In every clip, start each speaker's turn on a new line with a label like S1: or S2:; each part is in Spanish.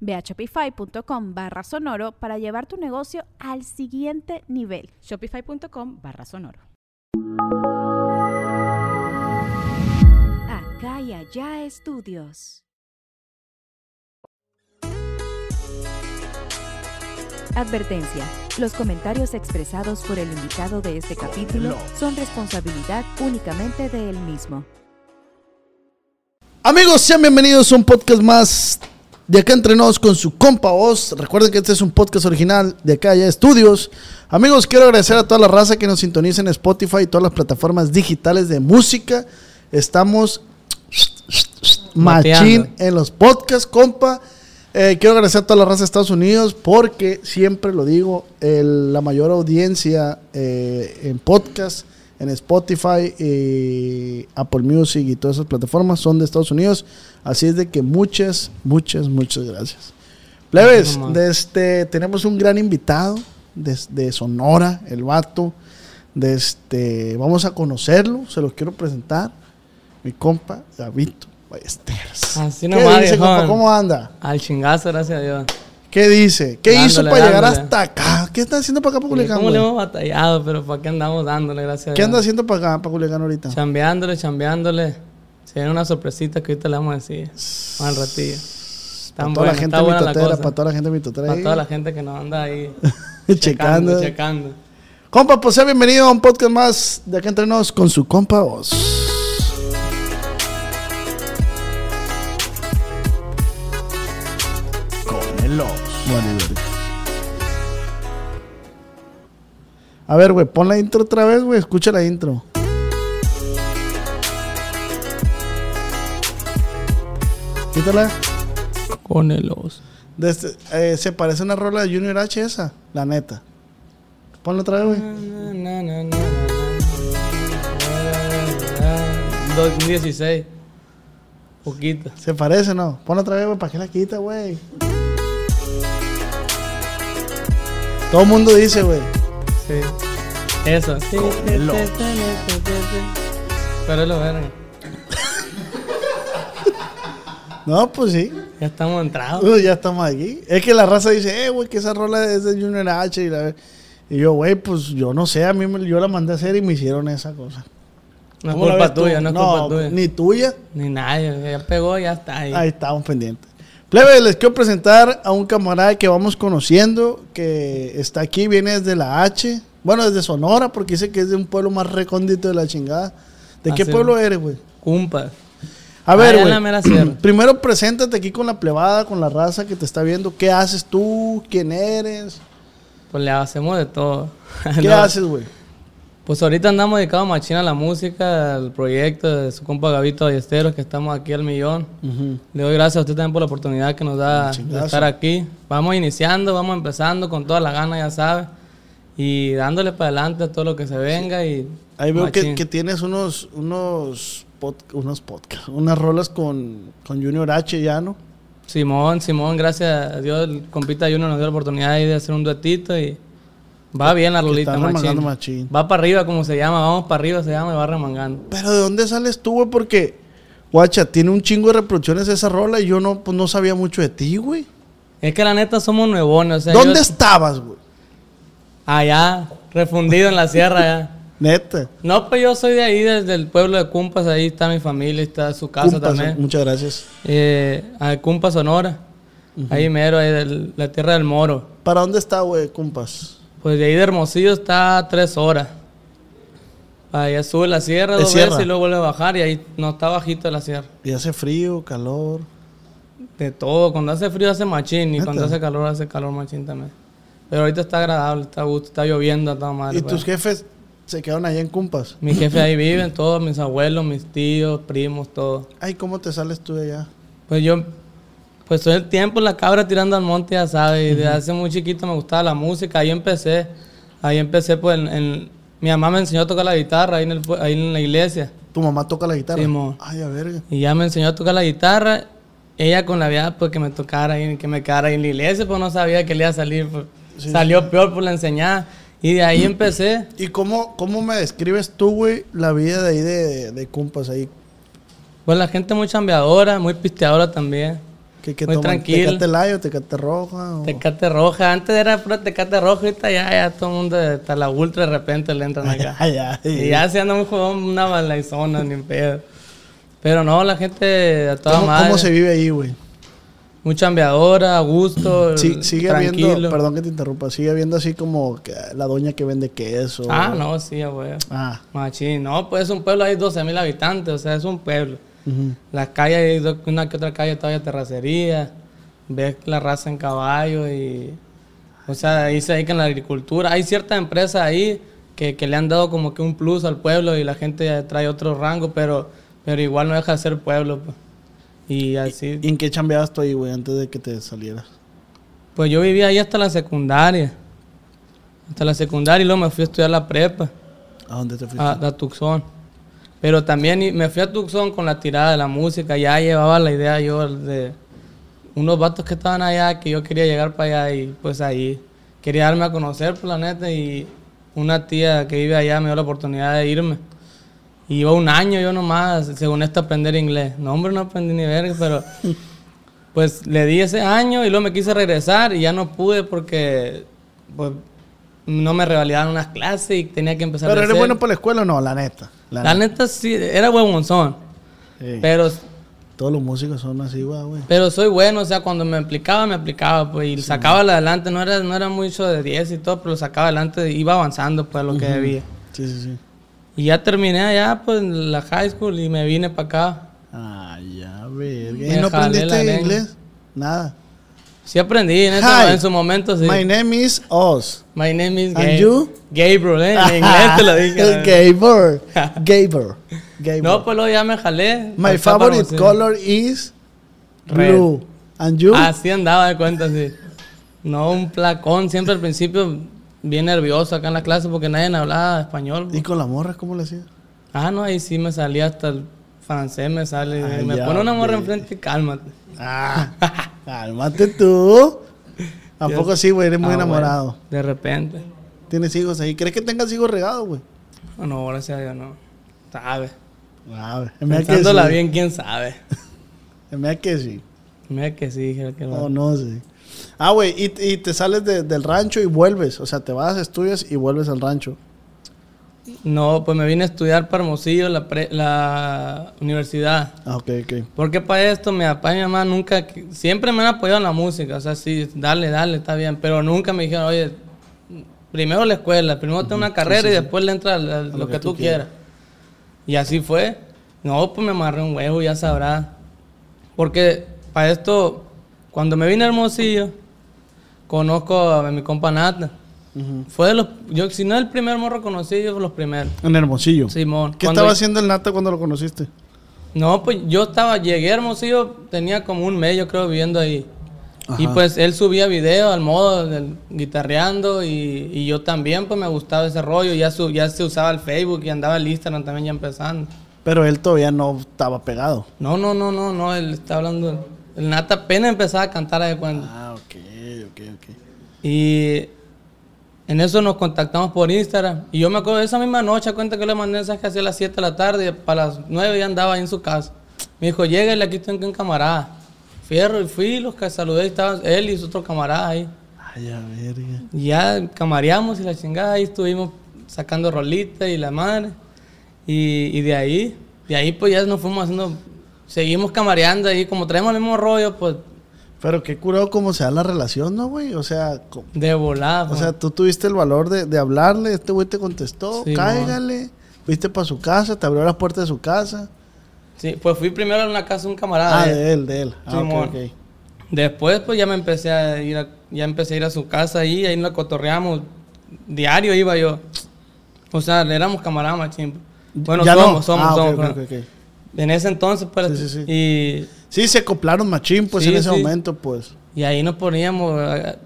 S1: Ve a shopify.com barra sonoro para llevar tu negocio al siguiente nivel.
S2: Shopify.com barra sonoro.
S1: Acá y allá estudios.
S3: Advertencia. Los comentarios expresados por el invitado de este capítulo son responsabilidad únicamente de él mismo.
S4: Amigos, sean bienvenidos a un podcast más de acá entre nos con su compa voz. Recuerden que este es un podcast original de acá ya estudios. Amigos, quiero agradecer a toda la raza que nos sintoniza en Spotify y todas las plataformas digitales de música. Estamos machín en los podcasts, compa. Eh, quiero agradecer a toda la raza de Estados Unidos porque siempre lo digo, el- la mayor audiencia eh, en podcast, en Spotify, y Apple Music y todas esas plataformas son de Estados Unidos. Así es de que muchas, muchas, muchas gracias. Plebes,
S5: No, no,
S4: de este, tenemos un gran invitado desde Sonora, el vato. De este, vamos a conocerlo, se los quiero presentar. Mi compa, Gavito Ballesteros.
S5: Así
S4: ¿Qué
S5: nomás,
S4: dice, compa?
S5: viejón.
S4: ¿Cómo anda?
S5: Al chingazo, gracias a Dios.
S4: ¿Qué dice? ¿Qué hizo
S5: Dándole,
S4: para llegar hasta acá? ¿Qué está haciendo para acá, para Culiacán?
S5: ¿Cómo le hemos batallado? Pero ¿para qué andamos dándole, gracias a
S4: ¿Qué anda haciendo para acá, para Culiacán ahorita?
S5: Chambeándole, chambeándole. Se viene una sorpresita que ahorita le vamos a decir. Al ratillo.
S4: Para toda la
S5: buena,
S4: gente
S5: está buena la
S4: mitotera,
S5: cosa.
S4: para toda la gente mitotera
S5: Para toda la gente que nos anda ahí
S4: Checando.
S5: checando.
S4: Compa, pues sea bienvenido a un podcast más de acá entre nos con su compa voz. Verga. A ver, güey, pon la intro otra vez, güey. Escucha la intro. Quítala.
S5: Con el os.
S4: De este- eh, se parece a una rola de Junior H esa, la neta. Ponla otra vez, güey.
S5: Na, na, na, na, na, na. 2016. Poquito.
S4: Se parece, ¿no? Ponla otra vez, güey, ¿para qué la quita, güey? Todo el mundo dice, güey.
S5: Sí. Eso.
S4: os.
S5: Pero lo verga.
S4: No, pues sí.
S5: Ya estamos entrados.
S4: Uh, ya estamos aquí. Es que la raza dice, eh, güey, que esa rola es de Junior H. Y, la- y yo, güey, pues yo no sé, a mí me- yo la mandé a hacer y me hicieron esa cosa.
S5: No es
S4: ¿Cómo la
S5: culpa tuya, no es culpa tuya.
S4: Ni tuya.
S5: Ni nadie. Ya pegó, ya está ahí.
S4: Ahí estamos pendientes. Plebe, les quiero presentar a un camarada que vamos conociendo, que está aquí, viene desde la H. Bueno, desde Sonora, porque dice que es de un pueblo más recóndito de la chingada. ¿De qué
S5: Así
S4: pueblo
S5: es.
S4: eres, güey?
S5: Cumpa.
S4: A ver, güey. Primero preséntate aquí con la plebada, con la raza que te está viendo. ¿Qué haces tú? ¿Quién eres?
S5: Pues le hacemos de todo.
S4: ¿Qué
S5: No,
S4: haces, güey?
S5: Pues ahorita andamos dedicados machina a la música, al proyecto de su compa Gavito Ballesteros, que estamos aquí al millón. Le doy gracias a usted también por la oportunidad que nos da de estar aquí. Vamos iniciando, vamos empezando con toda la gana, ya sabes. Y dándole para adelante a todo lo que se venga y...
S4: Ahí veo que, que tienes unos, unos, pod- unos podcasts, unas rolas con, con Junior H ya, ¿no?
S5: Simón, Simón, gracias a Dios, el compita Junior nos dio la oportunidad ahí de hacer un duetito y va bien la rolita,
S4: remangando
S5: machín.
S4: machín.
S5: Va para arriba, como se llama, vamos para arriba, se llama y va remangando.
S4: Pero ¿de dónde sales tú, güey? Porque, guacha, tiene un chingo de reproducciones esa rola y yo no, pues, no sabía mucho de ti, güey.
S5: Es que la neta somos nuevones, o sea,
S4: ¿Dónde
S5: yo-
S4: estabas, güey?
S5: Allá, refundido en la sierra ya.
S4: Neta.
S5: No, pues yo soy de ahí, desde el pueblo de Cumpas, ahí está mi familia, está su casa
S4: Cumpas,
S5: también.
S4: Muchas gracias.
S5: Eh, a Cumpas, Sonora. Ahí mero, ahí de la tierra del Moro.
S4: ¿Para dónde está, güey, compas?
S5: Pues de ahí de Hermosillo está a tres horas. Ahí sube la sierra
S4: ¿De
S5: dos
S4: sierra?
S5: veces y luego vuelve a bajar y ahí no está bajito la sierra.
S4: Y hace frío, calor.
S5: De todo, cuando hace frío hace machín y
S4: ¿Neta?
S5: cuando hace calor hace calor machín también. Pero ahorita está agradable, está gusto, está lloviendo toda madre.
S4: ¿Y
S5: pues.
S4: tus jefes se quedaron allá en Cumpas?
S5: Mis jefes ahí viven, todos mis abuelos, mis tíos, primos, todos.
S4: Ay, ¿cómo te sales tú de allá?
S5: Pues yo, pues todo el tiempo la cabra tirando al monte, ya sabes. Y desde hace muy chiquito me gustaba la música. Ahí empecé. Ahí empecé, pues, en, en- mi mamá me enseñó a tocar la guitarra ahí en, el pue- ahí en la iglesia.
S4: ¿Tu mamá toca la guitarra?
S5: Simón.
S4: Ay, a verga.
S5: Y ya me enseñó a tocar la guitarra. Ella con la vida, pues, que me tocara ahí, que me quedara ahí en la iglesia, pues no sabía que le iba a salir. pues. Salió peor por la enseñada. Y de ahí empecé.
S4: ¿Y cómo, cómo me describes tú, güey, la vida de ahí de, de Cumpas ahí?
S5: Pues la gente muy chambeadora, muy pisteadora también.
S4: ¿Qué, qué
S5: Muy
S4: toman?
S5: tranquilo.
S4: ¿Tecate layo, tecate roja? o-
S5: Tecate roja. Antes era pura tecate roja, ahorita ya, ya todo el mundo, hasta la ultra de repente le entran acá.
S4: Ay, ay,
S5: y ya se anda un jugón, una balaizona, ni pedo. Pero no, la gente a toda
S4: ¿Cómo,
S5: madre.
S4: cómo se vive ahí, güey?
S5: Muy chambeadora, a gusto,
S4: Sí, sigue
S5: tranquilo.
S4: habiendo, perdón que te interrumpa, sigue habiendo así como que la doña que vende queso.
S5: Ah, no, sí, güey.
S4: Ah,
S5: Machín. No, pues es un pueblo, hay 12 mil habitantes, o sea, es un pueblo. Las calles, una que otra calle todavía terracería. Ves la raza en caballo y... O sea, ahí se dedican a la agricultura. Hay ciertas empresas ahí que, que le han dado como que un plus al pueblo y la gente trae otro rango, pero, pero igual no deja de ser pueblo. pues. Y así...
S4: ¿Y en qué chambeabas tú ahí, güey, antes de que te salieras?
S5: Pues yo vivía ahí hasta la secundaria. Hasta la secundaria y luego me fui a estudiar la prepa.
S4: ¿A dónde te fuiste?
S5: a, a Tucson. Pero también me fui a Tucson con la tirada de la música. Ya llevaba la idea yo de unos vatos que estaban allá, que yo quería llegar para allá y pues ahí quería darme a conocer, por la neta. Y una tía que vive allá me dio la oportunidad de irme. Y iba un año yo nomás, según esto, a aprender inglés. No, hombre, no aprendí ni verga, pero pues le di ese año y luego me quise regresar y ya no pude porque pues no me revalidaron unas clases y tenía que empezar
S4: ¿Pero
S5: de
S4: eres bueno para la escuela o no? La neta. La,
S5: La
S4: neta.
S5: neta sí, era huevonzón.
S4: Sí.
S5: Pero,
S4: Todos los músicos son así, güey, güey.
S5: pero soy bueno, o sea, cuando me aplicaba, me aplicaba, pues, y sacaba adelante, no era, no era mucho de 10 y todo, pero lo sacaba adelante, iba avanzando, pues, lo que debía.
S4: Sí, sí, sí.
S5: Y ya terminé allá, pues, en la high school y me vine para acá.
S4: Ah, ya, verga. ¿Y no aprendiste inglés? Nada.
S5: Sí aprendí en, ese-
S4: Hi.
S5: en su momento, sí.
S4: My name is Oz.
S5: My name is
S4: And
S5: Gabe-
S4: you?
S5: Gabriel, ¿eh? En inglés te lo dije.
S4: Gabor. Gabor. Gabor.
S5: No, pues luego ya me jalé.
S4: My favorite color is
S5: Red.
S4: blue. And you?
S5: Así andaba de cuenta, sí. No, un placón. Siempre al principio bien nervioso acá en la clase porque nadie hablaba español.
S4: ¿Y con la morra cómo le hacía?
S5: Ah, no, ahí sí me salía hasta el francés, me sale.
S4: Ay,
S5: me
S4: ya,
S5: pone una morra enfrente y cálmate.
S4: Ah, cálmate tú. ¿A
S5: Dios.
S4: poco sí, güey? Eres muy
S5: Ah,
S4: enamorado.
S5: bueno, de repente.
S4: Tienes hijos ahí. ¿Crees que tengas hijos regados, güey?
S5: No, no, gracias a Dios, no. Sabe.
S4: Me da que
S5: Pensándola
S4: sí.
S5: bien, quién sabe.
S4: Me da que sí.
S5: Mira que sí, que
S4: O no sé. Ah, güey, y, y te sales de- del rancho y vuelves. O sea, te vas, estudias y vuelves al rancho.
S5: No, pues me vine a estudiar para Hermosillo, la, pre- la universidad.
S4: Ah, ok, ok.
S5: Porque para esto mi papá y mi mamá nunca, siempre me han apoyado en la música, o sea, sí, dale, dale, está bien, pero nunca me dijeron, oye, primero la escuela, primero ten una carrera y después le entra lo, que, tú quieras. Y así fue. No, pues me amarré un huevo, ya sabrás. Porque para esto, cuando me vine a Hermosillo, conozco a mi compa Nata. Fue de los, yo, si no el primer morro conocido, yo fue los primeros.
S4: En Hermosillo.
S5: Simón.
S4: ¿Qué
S5: Cuando-
S4: estaba haciendo el Nata cuando lo conociste?
S5: no, pues yo estaba, llegué a Hermosillo, tenía como un mes, yo creo, viviendo ahí. Y pues él subía videos al modo del guitarreando y, y yo también, pues me gustaba ese rollo. Ya, su- ya se usaba el Facebook y andaba el Instagram también ya empezando.
S4: Pero él todavía no estaba pegado.
S5: No, no, no, no, no, él está hablando. El Nata apenas empezaba a cantar de cuando.
S4: Ah, ok, ok, ok.
S5: Y en eso nos contactamos por Instagram. Y yo me acuerdo de esa misma noche, cuenta que le mandé mensaje hacia las 7 de la tarde, para las 9 ya andaba ahí en su casa. Me dijo, lléguele, aquí tengo un camarada. Fierro, y fui, los que saludé, estaban él y su otro camarada ahí.
S4: Ay, a verga.
S5: Y ya camareamos y la chingada, ahí estuvimos sacando rolitas y la madre. Y, y de ahí, de ahí pues ya nos fuimos haciendo, seguimos camareando ahí, como traemos el mismo rollo, pues
S4: Pero qué curado cómo se da la relación, ¿no, güey? O sea,
S5: de volada.
S4: o sea, tú tuviste el valor de, de hablarle, este güey te contestó,
S5: Sí,
S4: cáigale, Fuiste para su casa, te abrió la puerta de su casa.
S5: Sí, pues fui primero a una casa de un camarada.
S4: Ah,
S5: de él.
S4: de él. Ah, ok,
S5: Simón.
S4: ok.
S5: Después, pues ya me empecé a ir a, ya empecé a ir a su casa ahí, ahí nos cotorreamos. Diario iba yo. O sea, éramos camaradas machín. Bueno,
S4: Ya
S5: somos,
S4: no.
S5: somos,
S4: Ah,
S5: somos. En ese entonces, pues.
S4: Sí, sí, sí.
S5: Y,
S4: Sí, se acoplaron machín, pues,
S5: Sí,
S4: en ese
S5: sí.
S4: momento, pues.
S5: y ahí nos poníamos,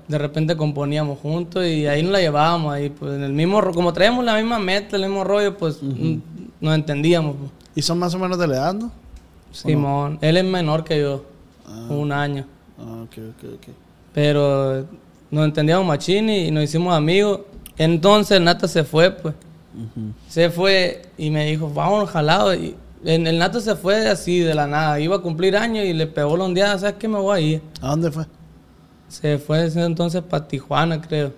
S5: de repente componíamos juntos y ahí nos la llevábamos. Ahí, pues, en el mismo, como traíamos la misma meta, el mismo rollo, pues nos entendíamos. pues.
S4: ¿Y son más o menos de la edad, no?
S5: Simón, él es menor que yo, un año.
S4: Ah, ok, ok, ok.
S5: Pero nos entendíamos machín y nos hicimos amigos. Entonces Nata se fue, pues. Se fue y me dijo, vámonos jalado. Y en- el Nata se fue así de la nada. Iba a cumplir años y le pegó la ondeada. ¿Sabes qué? Me voy a ir.
S4: ¿A dónde fue?
S5: Se fue ese entonces para Tijuana, creo.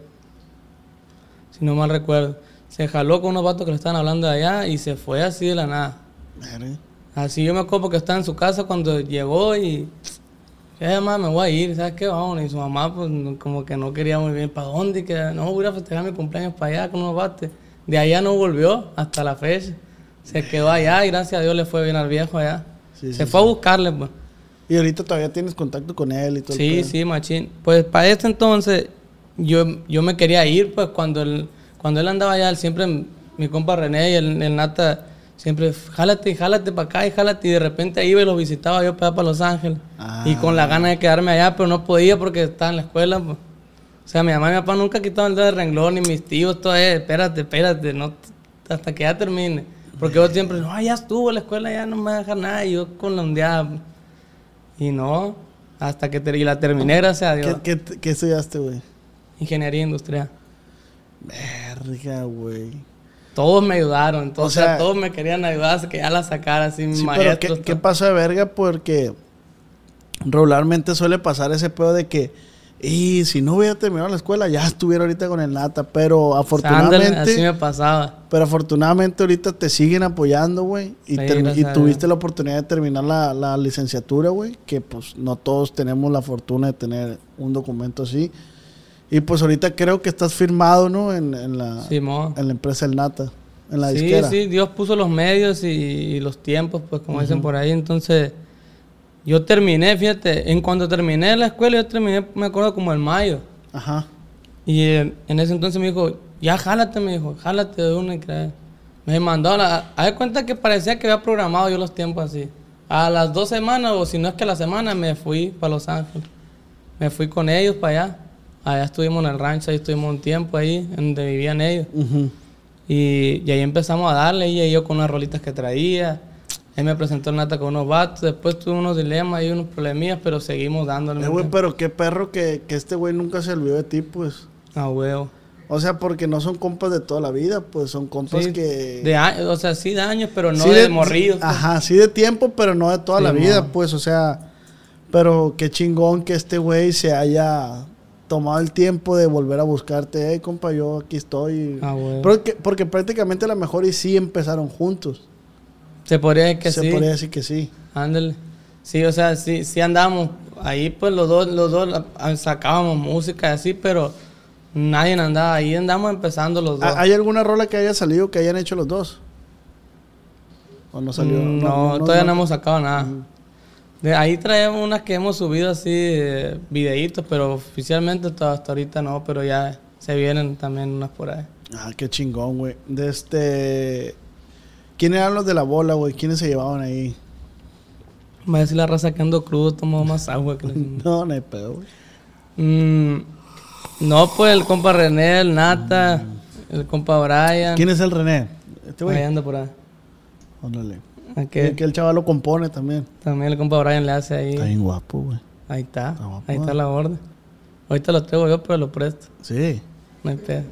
S5: Si no mal recuerdo. Se jaló con unos vatos que le estaban hablando de allá y se fue así de la nada.
S4: Verga.
S5: Así yo me acuerdo que estaba en su casa cuando llegó y... Ya mamá, me voy a ir, ¿sabes qué? Vamos. Y su mamá pues como que no quería muy bien. ¿Para dónde? Y Que no, voy a festejar mi cumpleaños para allá con unos bates. De allá no volvió hasta la fecha. Se quedó allá y gracias a Dios le fue bien al viejo allá.
S4: Sí,
S5: Se
S4: sí,
S5: fue a buscarle, pues.
S4: Y ahorita todavía tienes contacto con él y todo el
S5: Sí, sí, machín. Pues para este entonces yo, yo me quería ir, pues cuando él, cuando él andaba allá, él siempre, mi compa René y el, el Nata, siempre, jálate y jálate para acá y jálate. Y de repente iba y lo visitaba yo para, para Los Ángeles.
S4: Ah.
S5: Y con la gana de quedarme allá, pero no podía porque estaba en la escuela. Pues. O sea, mi mamá y mi papá nunca quitaron el dedo de renglón, ni mis tíos, todo es, espérate, espérate, no, hasta que ya termine. Porque yo siempre, no, ya estuvo la escuela, ya no me va a dejar nada. Y yo con la ondeada. Y no, hasta que y la terminé, gracias a Dios.
S4: ¿Qué, qué, qué estudiaste, güey?
S5: Ingeniería industrial.
S4: Verga, güey.
S5: Todos me ayudaron, entonces
S4: O sea-
S5: todos me querían ayudar hasta que ya la sacara así,
S4: Sí, pero
S5: maestros.
S4: ¿qué, qué
S5: todo.
S4: pasó de verga? Porque regularmente suele pasar ese pedo de que, y si no hubiera terminado la escuela, ya estuviera ahorita con el nata. Pero afortunadamente,
S5: ándale, así me pasaba.
S4: pero afortunadamente ahorita te siguen apoyando, güey. Y,
S5: Sí,
S4: tuviste la oportunidad de terminar la, la licenciatura, güey. Que pues no todos tenemos la fortuna de tener un documento así. Y pues ahorita creo que estás firmado, ¿no? En, en la,
S5: Simón.
S4: en la empresa El Nata, en la
S5: sí,
S4: disquera.
S5: sí, Dios puso los medios y, y los tiempos, pues como dicen por ahí. Entonces, yo terminé, fíjate, en cuanto terminé la escuela, yo terminé, me acuerdo, como en mayo.
S4: Ajá.
S5: Y en, en ese entonces me dijo, ya jálate, me dijo, jálate de una y creer. Me mandó a la... A ver cuenta que parecía que había programado yo los tiempos así. A las dos semanas, o si no es que a la semana, me fui para Los Ángeles. Me fui con ellos para allá. Allá estuvimos en el rancho, ahí estuvimos un tiempo ahí, donde vivían ellos.
S4: Ujú.
S5: Y, y ahí empezamos a darle, y yo con unas rolitas que traía. Él me presentó el nata con unos vatos. Después tuve unos dilemas y unos problemillas, pero seguimos dándole.
S4: Eh,
S5: ¿me
S4: güey, pero qué perro que, que este güey nunca se olvidó de ti, pues.
S5: Ah, huevo.
S4: O sea, porque no son compas de toda la vida, pues son compas
S5: Sí,
S4: que...
S5: de años, o sea, sí de años, pero no
S4: Sí
S5: de, morridos. pues.
S4: Ajá, sí de tiempo, pero no de toda la vida, pues, o sea... Pero qué chingón que este güey se haya tomado el tiempo de volver a buscarte. Hey, compa, yo aquí estoy.
S5: Ah, güey.
S4: porque, porque prácticamente a lo mejor y sí empezaron juntos.
S5: Se podría decir que
S4: se
S5: sí.
S4: podría decir que sí.
S5: Ándale. Sí, o sea, sí, sí andábamos. Ahí pues los dos, los dos la- ah, sacábamos música y así, pero nadie andaba. Ahí andamos empezando los dos.
S4: ¿Ha- ¿Hay alguna rola que haya salido que hayan hecho los dos? ¿O no salió?
S5: Mm, No, todavía no. hemos sacado nada. De ahí traemos unas que hemos subido así, eh, videitos, pero oficialmente hasta ahorita no, pero ya se vienen también unas por ahí.
S4: Ah, qué chingón, güey. De este... ¿Quiénes eran los de la bola, güey? ¿Quiénes se llevaban ahí?
S5: Va a decir la raza que ando crudo, tomo más agua que
S4: No, no hay pedo, güey.
S5: Mm, No, pues el compa René, el Nata, el compa Brian.
S4: ¿Quién es el René? Este
S5: Ahí
S4: güey.
S5: anda por ahí.
S4: Órale. Que, que el chaval lo compone también.
S5: También el compa Brian le hace ahí.
S4: Está bien guapo, güey.
S5: Ahí está.
S4: Está guapo.
S5: Ahí está la orden. Ahorita lo traigo yo, pero lo presto.
S4: Sí.
S5: No hay pedo.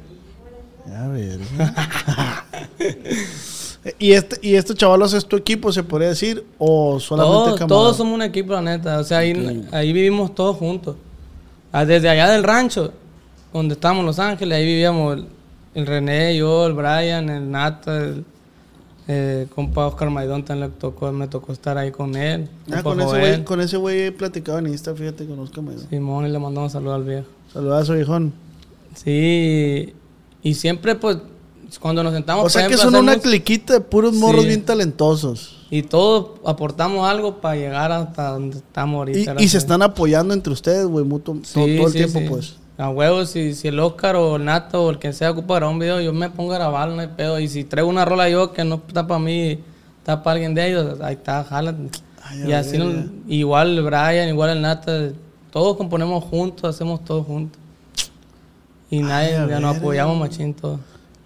S4: Ya ver. ¿Y este, ¿Y este chavalos es tu equipo, se podría decir? ¿O solamente
S5: Todos,
S4: camarada?
S5: todos somos un equipo, la neta. O sea, ahí, ahí vivimos todos juntos. Ah, Desde allá del rancho, donde estábamos en Los Ángeles, ahí vivíamos el, el René, yo, el Brian, el Nata, el eh, compa Oscar Maidón también le tocó, me tocó estar ahí con él.
S4: Ah, con, ese güey, con ese güey he platicado en Insta, fíjate, conozco medio.
S5: Simón y le mandamos saludos al viejo.
S4: Saludazo, viejón.
S5: Sí, y siempre pues, cuando nos sentamos,
S4: O sea que son una cliquita de puros morros
S5: Sí.
S4: bien talentosos.
S5: y todos aportamos algo para llegar hasta donde estamos ahorita.
S4: Y, se están apoyando entre ustedes, güey,
S5: Sí,
S4: todo, todo el
S5: sí,
S4: tiempo,
S5: sí.
S4: pues.
S5: A huevos, si, si el Oscar o el Nato o el que sea ocupa grabar un video, yo me pongo a grabarlo, no hay pedo. Y si traigo una rola yo que no está para mí, está para alguien de ellos, ahí está, jala.
S4: Ay,
S5: y así, nos- igual el Brian, igual el Nata, todos componemos juntos, hacemos todo juntos. Y nadie, ya nos apoyamos machín todos.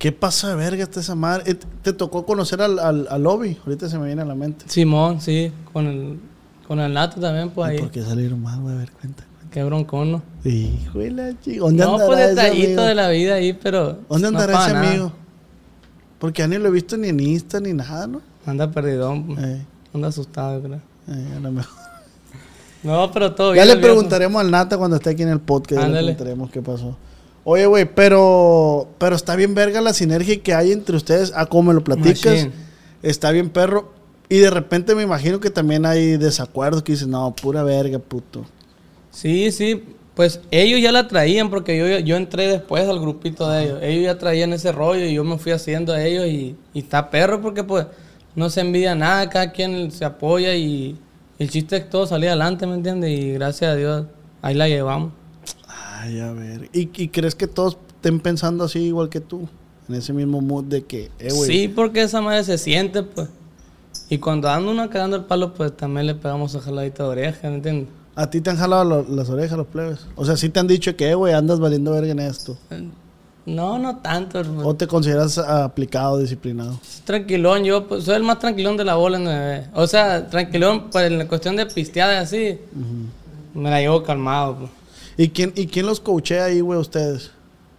S4: ¿Qué pasa de verga está esa madre? Eh, ¿Te tocó conocer al, al, al lobby? Ahorita se me viene a la mente.
S5: Simón, sí, con el, con el Nato también, pues
S4: ¿Y
S5: ahí.
S4: ¿Por qué salieron mal, güey? A ver, cuenta.
S5: Qué broncón, ¿no?
S4: Hijo de la chica. ¿Dónde
S5: No,
S4: andará
S5: pues detallito de la vida ahí, pero.
S4: ¿Dónde andará ese
S5: nada.
S4: amigo? Porque ya ni lo he visto ni en Insta ni nada, ¿no?
S5: Anda perdidón, pues.
S4: Eh,
S5: anda asustado, creo.
S4: eh, a lo mejor.
S5: No, pero todo
S4: Ya
S5: bien.
S4: le
S5: el viejo.
S4: preguntaremos al Nata cuando esté aquí en el podcast. Ya le preguntaremos qué pasó. Oye, güey, pero, pero está bien verga la sinergia que hay entre ustedes. Ah, como me lo platicas. Está bien perro. Y de repente me imagino que también hay desacuerdos que dicen, no, pura verga, puto.
S5: Sí, sí. Pues ellos ya la traían porque yo, yo entré después al grupito de ellos. Ellos ya traían ese rollo y yo me fui haciendo a ellos y, y está perro porque pues no se envidia nada, cada quien se apoya y el chiste es que todo salía adelante, ¿me entiendes? Y gracias a Dios ahí la llevamos.
S4: Ay, a ver. ¿Y, y crees que todos estén pensando así igual que tú? En ese mismo mood de que, eh, güey.
S5: Sí, porque esa madre se siente, pues. Y cuando anda uno cagando el palo, pues también le pegamos a jaladita de oreja, ¿me entiendes?
S4: A ti te han jalado lo- las orejas los plebes. O sea, sí te han dicho que, eh, güey, andas valiendo verga en esto.
S5: No, no tanto. hermano.
S4: O te consideras aplicado, disciplinado.
S5: Tranquilón, yo pues, soy el más tranquilón de la bola bebé. O sea, tranquilón, pues en la cuestión de pisteada y así, me la llevo calmado. Pues.
S4: ¿Y quién, ¿Y quién los coachea ahí, güey, ustedes?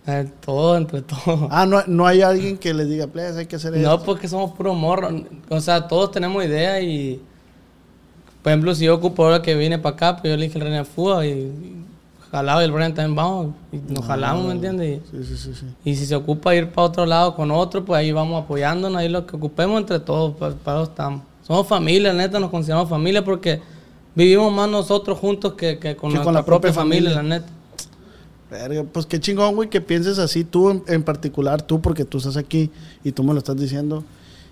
S5: Eh, Todo, entre todo.
S4: Ah, no, no hay alguien que les diga, plebes, hay que hacer
S5: No,
S4: esto.
S5: porque somos puro morro. O sea, todos tenemos ideas y... Por ejemplo, si yo ocupo ahora que vine para acá, pues yo le dije al René Fuga y, y jalaba y el Brian también vamos. Y nos jalamos, ¿me entiendes?
S4: Sí, sí, sí, sí.
S5: Y, y si se ocupa ir para otro lado con otro, pues ahí vamos apoyándonos. Ahí lo que ocupemos entre todos, pa- para, eso estamos. Somos familia, neta, nos consideramos familia porque vivimos más nosotros juntos que, que con
S4: Que con
S5: nuestra
S4: la propia
S5: propia familia,
S4: familia.
S5: la neta.
S4: Verga, pues qué chingón, güey, que pienses así tú en, en particular, tú, porque tú estás aquí y tú me lo estás diciendo.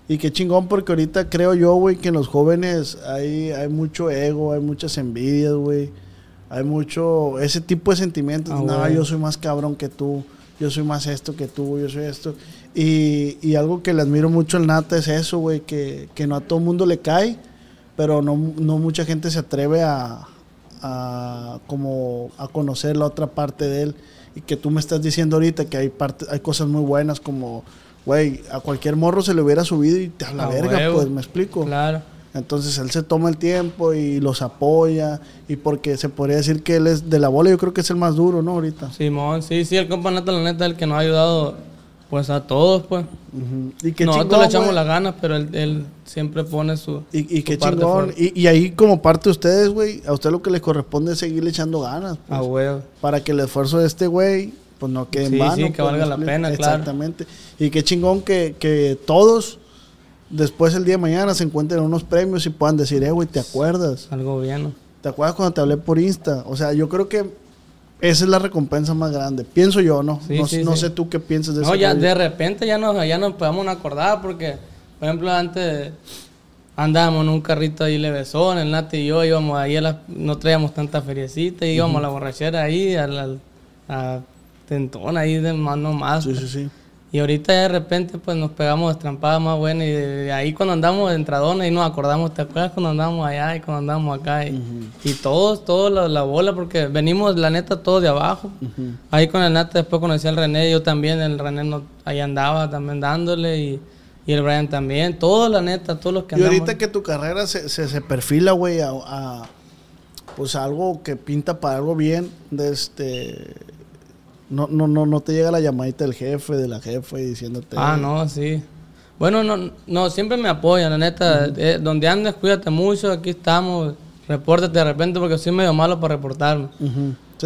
S4: Y qué chingón, porque ahorita creo yo, güey, que en los jóvenes hay, hay mucho ego, hay muchas envidias, güey. Hay mucho, ese tipo de sentimientos.
S5: Ah,
S4: no,
S5: güey.
S4: yo soy más cabrón que tú, yo soy más esto que tú, yo soy esto. Y, y algo que le admiro mucho al Nata es eso, güey, que, que no a todo mundo le cae, pero no, no mucha gente se atreve a, a como a conocer la otra parte de él y que tú me estás diciendo ahorita que hay parte, hay cosas muy buenas como güey a cualquier morro se le hubiera subido y te a la verga
S5: huevo.
S4: pues me explico
S5: Claro.
S4: entonces él se toma el tiempo y los apoya y porque se podría decir que él es de la bola yo creo que es el más duro no ahorita
S5: Simón, sí, sí, el compa Nata, la neta, el que nos ha ayudado, pues a todos, pues.
S4: Y qué
S5: Nosotros
S4: chingón,
S5: le echamos las ganas, pero él, él siempre pone su.
S4: y, y
S5: su
S4: qué
S5: parte
S4: chingón y, y ahí como parte de ustedes güey a usted lo que les corresponde es seguirle echando ganas pues.
S5: A huevo.
S4: para que el esfuerzo de este güey pues no quede en vano.
S5: sí, que
S4: pues,
S5: valga
S4: ¿me
S5: la pena, claro.
S4: Exactamente. Y qué chingón que, que todos después el día de mañana se encuentren unos premios y puedan decir, eh, güey, ¿te acuerdas?
S5: Algo bien.
S4: ¿Te acuerdas cuando te hablé por Insta? O sea, yo creo que esa es la recompensa más grande. Pienso yo, ¿no?
S5: Sí,
S4: no
S5: sí,
S4: no
S5: sí.
S4: sé tú qué piensas de
S5: No,
S4: eso.
S5: ya de repente ya nos, ya nos podemos acordar porque, por ejemplo, antes andábamos en un carrito ahí levesón, el Nati y yo íbamos ahí, a la- no traíamos tanta feriecita, íbamos a la borrachera ahí, a la a ahí de mano más.
S4: Sí, sí, sí.
S5: Y ahorita ya de repente pues nos pegamos estrampadas más buenas y de, ahí cuando andamos de entradona y nos acordamos, ¿te acuerdas cuando andamos allá y cuando andamos acá? Y, y todos, todos la, la bola porque venimos la neta todos de abajo. Ahí con el Nata después conocí al René, yo también, el René no, ahí andaba también dándole y, y el Brian también, todos la neta, todos los que
S4: Y
S5: andamos.
S4: ahorita que tu carrera se, se, se perfila, güey, a, a, pues algo que pinta para algo bien, de este no, no, no, no te llega la llamadita del jefe, de la jefe diciéndote
S5: Ah, no, sí. Bueno, no, no, siempre me apoyan, la neta. Eh, donde andes, cuídate mucho, aquí estamos. Repórtate de repente porque soy medio malo para reportarme.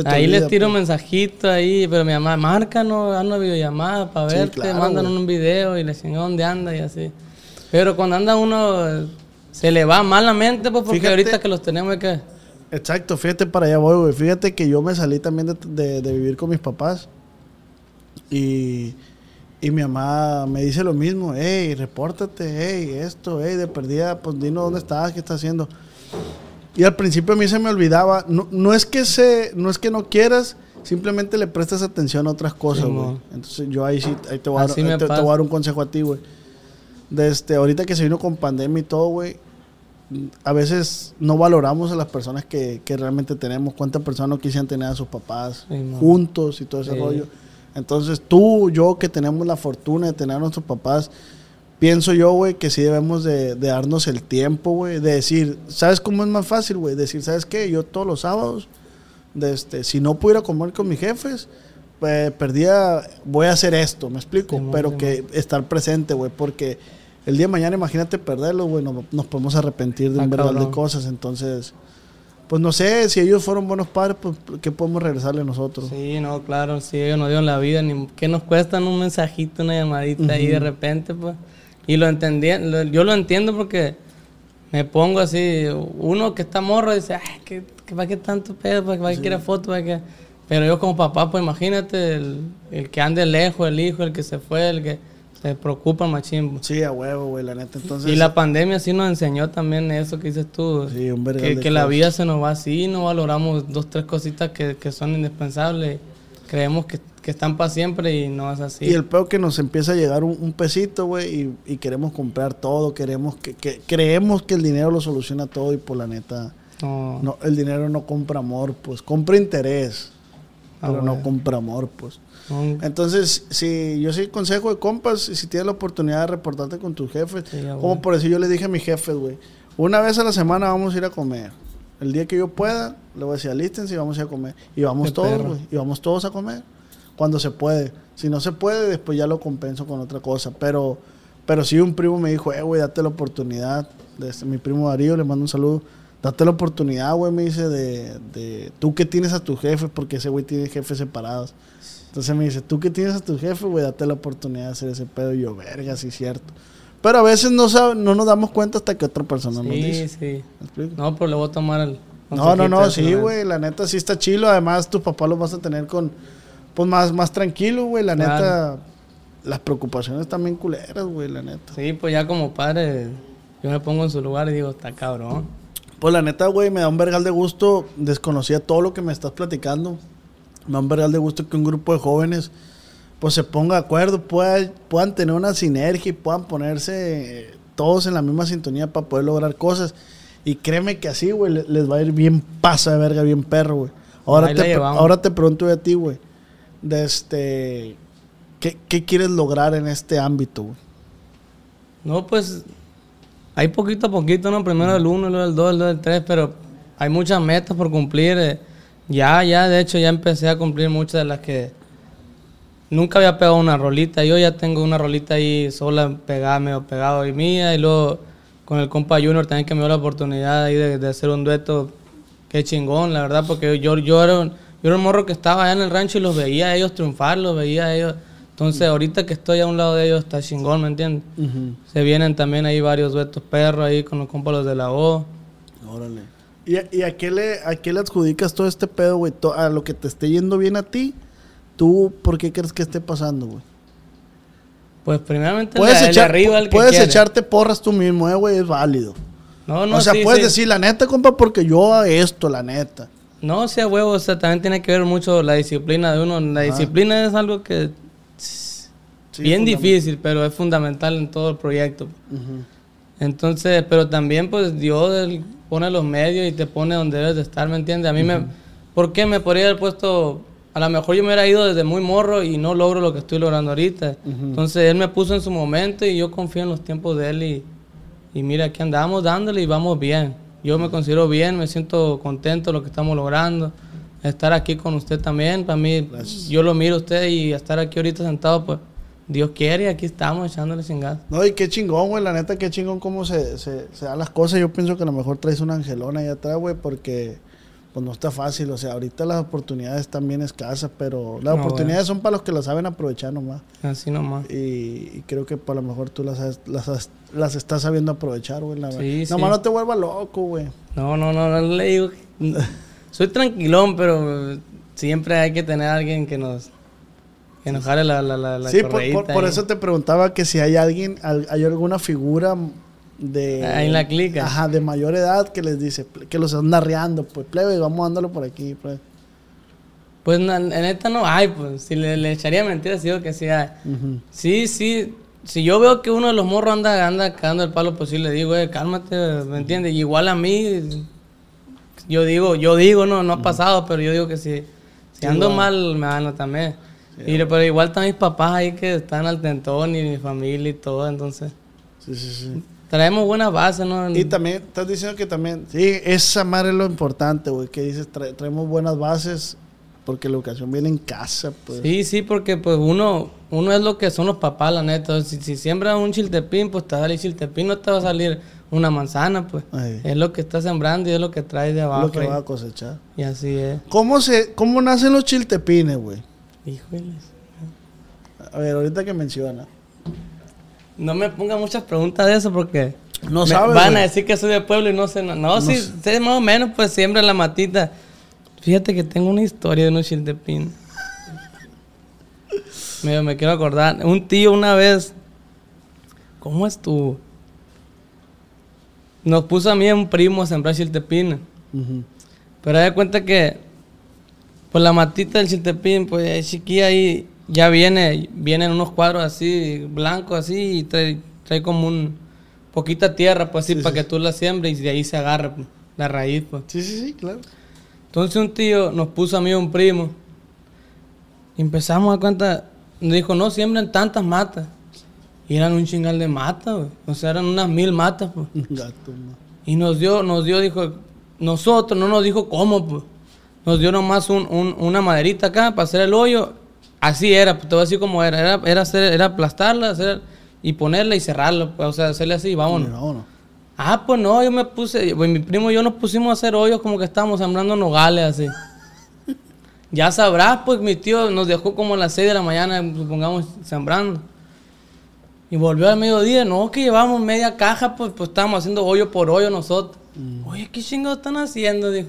S5: Ahí
S4: olvida,
S5: les tiro un
S4: pues.
S5: mensajito ahí, pero mi mamá, márcanos, haznos videollamada para
S4: Sí,
S5: verte,
S4: claro,
S5: mandan un video y le dicen dónde anda y así. Pero cuando anda uno, se le va mal la mente, pues porque
S4: Fíjate-
S5: ahorita que los tenemos que...
S4: Exacto, fíjate para allá voy, güey. Fíjate que yo me salí también de, de- de vivir con mis papás. Y, Y mi mamá me dice lo mismo, hey, repórtate, hey, esto, hey, de perdida, pues dinos dónde estás, qué estás haciendo. Y al principio a mí se me olvidaba, no, no es que se, no es que no quieras, simplemente le prestas atención a otras cosas, güey. Entonces yo ahí sí, ahí te voy, a dar, te- voy a dar un consejo a ti, güey. Desde ahorita que se vino con pandemia y todo, güey, a veces no valoramos a las personas que, que realmente tenemos. ¿Cuántas personas no quisieran tener a sus papás
S5: Sí,
S4: juntos y todo ese
S5: Sí.
S4: rollo? Entonces tú, yo que tenemos la fortuna de tener a nuestros papás, pienso yo, güey, que sí debemos de, de darnos el tiempo, güey, de decir, ¿sabes cómo es más fácil, güey? Decir, ¿sabes qué? Yo todos los sábados, de este, si no pudiera comer con mis jefes, pues perdía, voy a hacer esto, ¿me explico?
S5: Simón,
S4: Pero que estar presente, güey, porque el día de mañana, imagínate perderlo, güey, no- nos podemos arrepentir de
S5: Ah,
S4: un verdad de cosas, entonces... Pues no sé, si ellos fueron buenos padres, pues ¿qué podemos regresarle nosotros?
S5: Sí, no, claro, si ellos nos dieron la vida, ni ¿qué nos cuestan un mensajito, una llamadita ahí de repente, pues? Y lo entendí, lo- yo lo entiendo porque me pongo así, uno que está morro dice, ay, ¿qué, qué, ¿para qué tanto pedo? ¿Para, para qué quiere foto? ¿Para qué? Pero yo como papá, pues imagínate, el, el que ande lejos, el hijo, el que se fue, el que se preocupa machín. pues.
S4: Sí, a huevo, güey, la neta. Entonces,
S5: Y la pandemia sí nos enseñó también eso que dices tú.
S4: Sí, un
S5: que que la vida se nos va así, no valoramos dos, tres cositas que, que son indispensables. Creemos que, que están para siempre y no es así.
S4: Y el peor que nos empieza a llegar un, un pesito, güey, y, y queremos comprar todo, queremos que, que- creemos que el dinero lo soluciona todo y por la neta,
S5: No,
S4: no, el dinero no compra amor, pues compra interés,
S5: Ah,
S4: pero no compra amor, pues. Entonces, si yo sí consejo de compas, si tienes la oportunidad de reportarte con tus jefes,
S5: Sí,
S4: como por eso yo les dije a mis jefes, güey, una vez a la semana vamos a ir a comer. El día que yo pueda, le voy a decir, alístense y vamos a ir a comer. Y vamos
S5: Qué
S4: todos, güey, y vamos todos a comer. Cuando se puede. Si no se puede, después ya lo compenso con otra cosa. Pero, pero sí un primo me dijo, eh, güey, date la oportunidad. Desde mi primo Darío, le mando un saludo. Date la oportunidad, güey, me dice, de, de tú que tienes a tu jefe, porque ese güey tiene jefes separados. Entonces me dice, tú que tienes a tu jefe, güey, date la oportunidad de hacer ese pedo. Y yo, verga, sí, cierto. Pero a veces no, sab- no nos damos cuenta hasta que otra persona nos
S5: sí,
S4: dice.
S5: sí.
S4: ¿Me explico?
S5: No, pero le voy a tomar el.
S4: No, no, no, sí, güey, la neta sí está chilo. Además, tu papá lo vas a tener con, pues más, más tranquilo, güey. La
S5: Claro.
S4: neta, las preocupaciones también culeras, güey, la neta.
S5: Sí, pues ya como padre, yo me pongo en su lugar y digo, está cabrón.
S4: Pues la neta, güey, me da un vergal de gusto. Desconocía todo lo que me estás platicando. Me da un vergal de gusto que un grupo de jóvenes, pues se ponga de acuerdo, pueda- puedan tener una sinergia y puedan ponerse eh, todos en la misma sintonía para poder lograr cosas. Y créeme que así, güey, le- les va a ir bien pasa de verga, bien perro, güey. Ahora, te, ahora te pregunto a ti, güey. De este, ¿qué, ¿Qué quieres lograr en este ámbito, güey?
S5: No, pues hay poquito a poquito, ¿no? Primero el 1, luego el 2, luego el 3, pero hay muchas metas por cumplir. eh. Ya, ya, de hecho, ya empecé a cumplir muchas de las que nunca había pegado una rolita. Yo ya tengo una rolita ahí sola, pegada, medio pegado y mía. Y luego con el compa Junior también que me dio la oportunidad ahí de, de hacer un dueto. Qué chingón, la verdad, porque yo, yo, era un, yo era un morro que estaba allá en el rancho y los veía a ellos triunfar, los veía a ellos. Entonces, ahorita que estoy a un lado de ellos, está chingón, ¿me entiendes? Se vienen también ahí varios duetos perros ahí con los compas los de la O.
S4: Órale. ¿Y, a- y a, qué le, a qué le adjudicas todo este pedo, güey? A lo que te esté yendo bien a ti, ¿tú por qué crees que esté pasando, güey?
S5: Pues primeramente
S4: Puedes,
S5: de
S4: echar,
S5: arriba, el que
S4: puedes
S5: quiere.
S4: echarte porras tú mismo, eh, güey, es válido.
S5: No, no,
S4: o sea,
S5: sí,
S4: puedes
S5: sí.
S4: decir la neta, compa, porque yo a esto, la neta.
S5: No, sea huevo, o sea, también tiene que ver mucho la disciplina de uno. La disciplina es algo que
S4: Sí,
S5: bien difícil, pero es fundamental en todo el proyecto.
S4: Ujú.
S5: Entonces, pero también pues Dios él pone los medios y te pone donde debes de estar, ¿me entiendes? A mí me... ¿Por qué me podría haber puesto... A lo mejor yo me hubiera ido desde muy morro y no logro lo que estoy logrando ahorita. Entonces él me puso en su momento y yo confío en los tiempos de él y, y mira, aquí andamos dándole y vamos bien. Yo me considero bien, me siento contento de lo que estamos logrando. Estar aquí con usted también, para mí, yo lo miro a usted y estar aquí ahorita sentado, pues Dios quiere aquí estamos echándole sin gas.
S4: No, y qué chingón, güey, la neta, qué chingón cómo se, se, se dan las cosas. Yo pienso que a lo mejor traes una angelona ahí atrás, güey, porque pues no está fácil. O sea, ahorita las oportunidades están bien escasas, pero las
S5: No,
S4: oportunidades son para los que las saben aprovechar nomás.
S5: Así nomás.
S4: Y, y creo que por lo mejor tú las, las, has- las estás sabiendo aprovechar, güey. la
S5: Sí,
S4: verdad.
S5: sí.
S4: Nomás no te vuelvas loco, güey.
S5: No, no, no, no le digo. que- Soy tranquilón, pero siempre hay que tener a alguien que nos Que nos jale la, la, la, la
S4: sí, por, por- eso te preguntaba que si hay alguien, al- hay alguna figura de...
S5: Ahí en la clica.
S4: Ajá, de mayor edad que les dice, que los anda arreando, pues plebe, vamos dándolo por aquí, plebe.
S5: Pues na- en esta no hay, pues. Si le, le echaría mentiras, digo que sí hay.
S4: Ujú.
S5: Sí, sí. Si yo veo que uno de los morros anda, anda cagando el palo, pues sí le digo, eh, cálmate, ¿me entiendes? Y igual a mí, yo digo, yo digo, no, no ha pasado, pero yo digo que si, si ando mal, me van también. Y, pero igual están mis papás ahí que están al tentón y mi familia y todo, entonces.
S4: Sí, sí, sí.
S5: Traemos buenas bases, ¿no?
S4: Y también, estás diciendo que también, sí, esa madre es lo importante, güey, que dices, tra- traemos buenas bases porque la educación viene en casa, pues.
S5: Sí, sí, porque pues uno, uno es lo que son los papás, la neta. Si, si siembras un chiltepín, pues te va a salir chiltepín, no te va a salir una manzana, pues. Es lo que está sembrando y es lo que traes de
S4: Es
S5: abajo.
S4: lo que va a cosechar.
S5: Y así es.
S4: ¿Cómo, se, ¿Cómo nacen los chiltepines, güey?
S5: Híjoles.
S4: A ver, ahorita que menciona.
S5: No me ponga muchas preguntas de eso porque
S4: No sabes,
S5: van a decir que soy de pueblo y no sé. No, no, sí, sé más o menos, pues siembra la matita. Fíjate que tengo una historia de unos chiltepín. me, me quiero acordar. Un tío una vez, ¿cómo estuvo? Nos puso a mí y a un primo a sembrar chiltepines.
S4: Ujú.
S5: Pero da cuenta que, pues la matita del chiltepín, pues es chiquilla ahí, ya viene, vienen unos cuadros así, blancos así, y trae, trae como un poquita tierra, pues así, para que tú la siembres y de ahí se agarre pues, la raíz, pues.
S4: Sí, sí, sí, claro.
S5: Entonces un tío nos puso a mí un primo, y empezamos a cuenta, nos dijo, no siembren tantas matas. Y eran un chingal de matas, güey. O sea, eran unas mil matas, pues.
S4: Gato, no.
S5: Y nos dio, nos dio, dijo, nosotros, no nos dijo cómo, pues. Nos dio nomás un, un- una maderita acá para hacer el hoyo. Así era, pues te voy a decir cómo era. Era, era, hacer, era aplastarla, hacer, y ponerla y cerrarla, pues, o sea, hacerle así, vámonos.
S4: No, vámonos.
S5: Ah, pues no, yo me puse, pues, mi primo y yo nos pusimos a hacer hoyos como que estábamos sembrando nogales así. Ya sabrás, pues mi tío nos dejó como a las 6 de la mañana, supongamos, sembrando. Y volvió al mediodía, no, que llevamos media caja, pues, pues estábamos haciendo hoyo por hoyo nosotros. Oye, ¿qué chingados están haciendo? Dijo.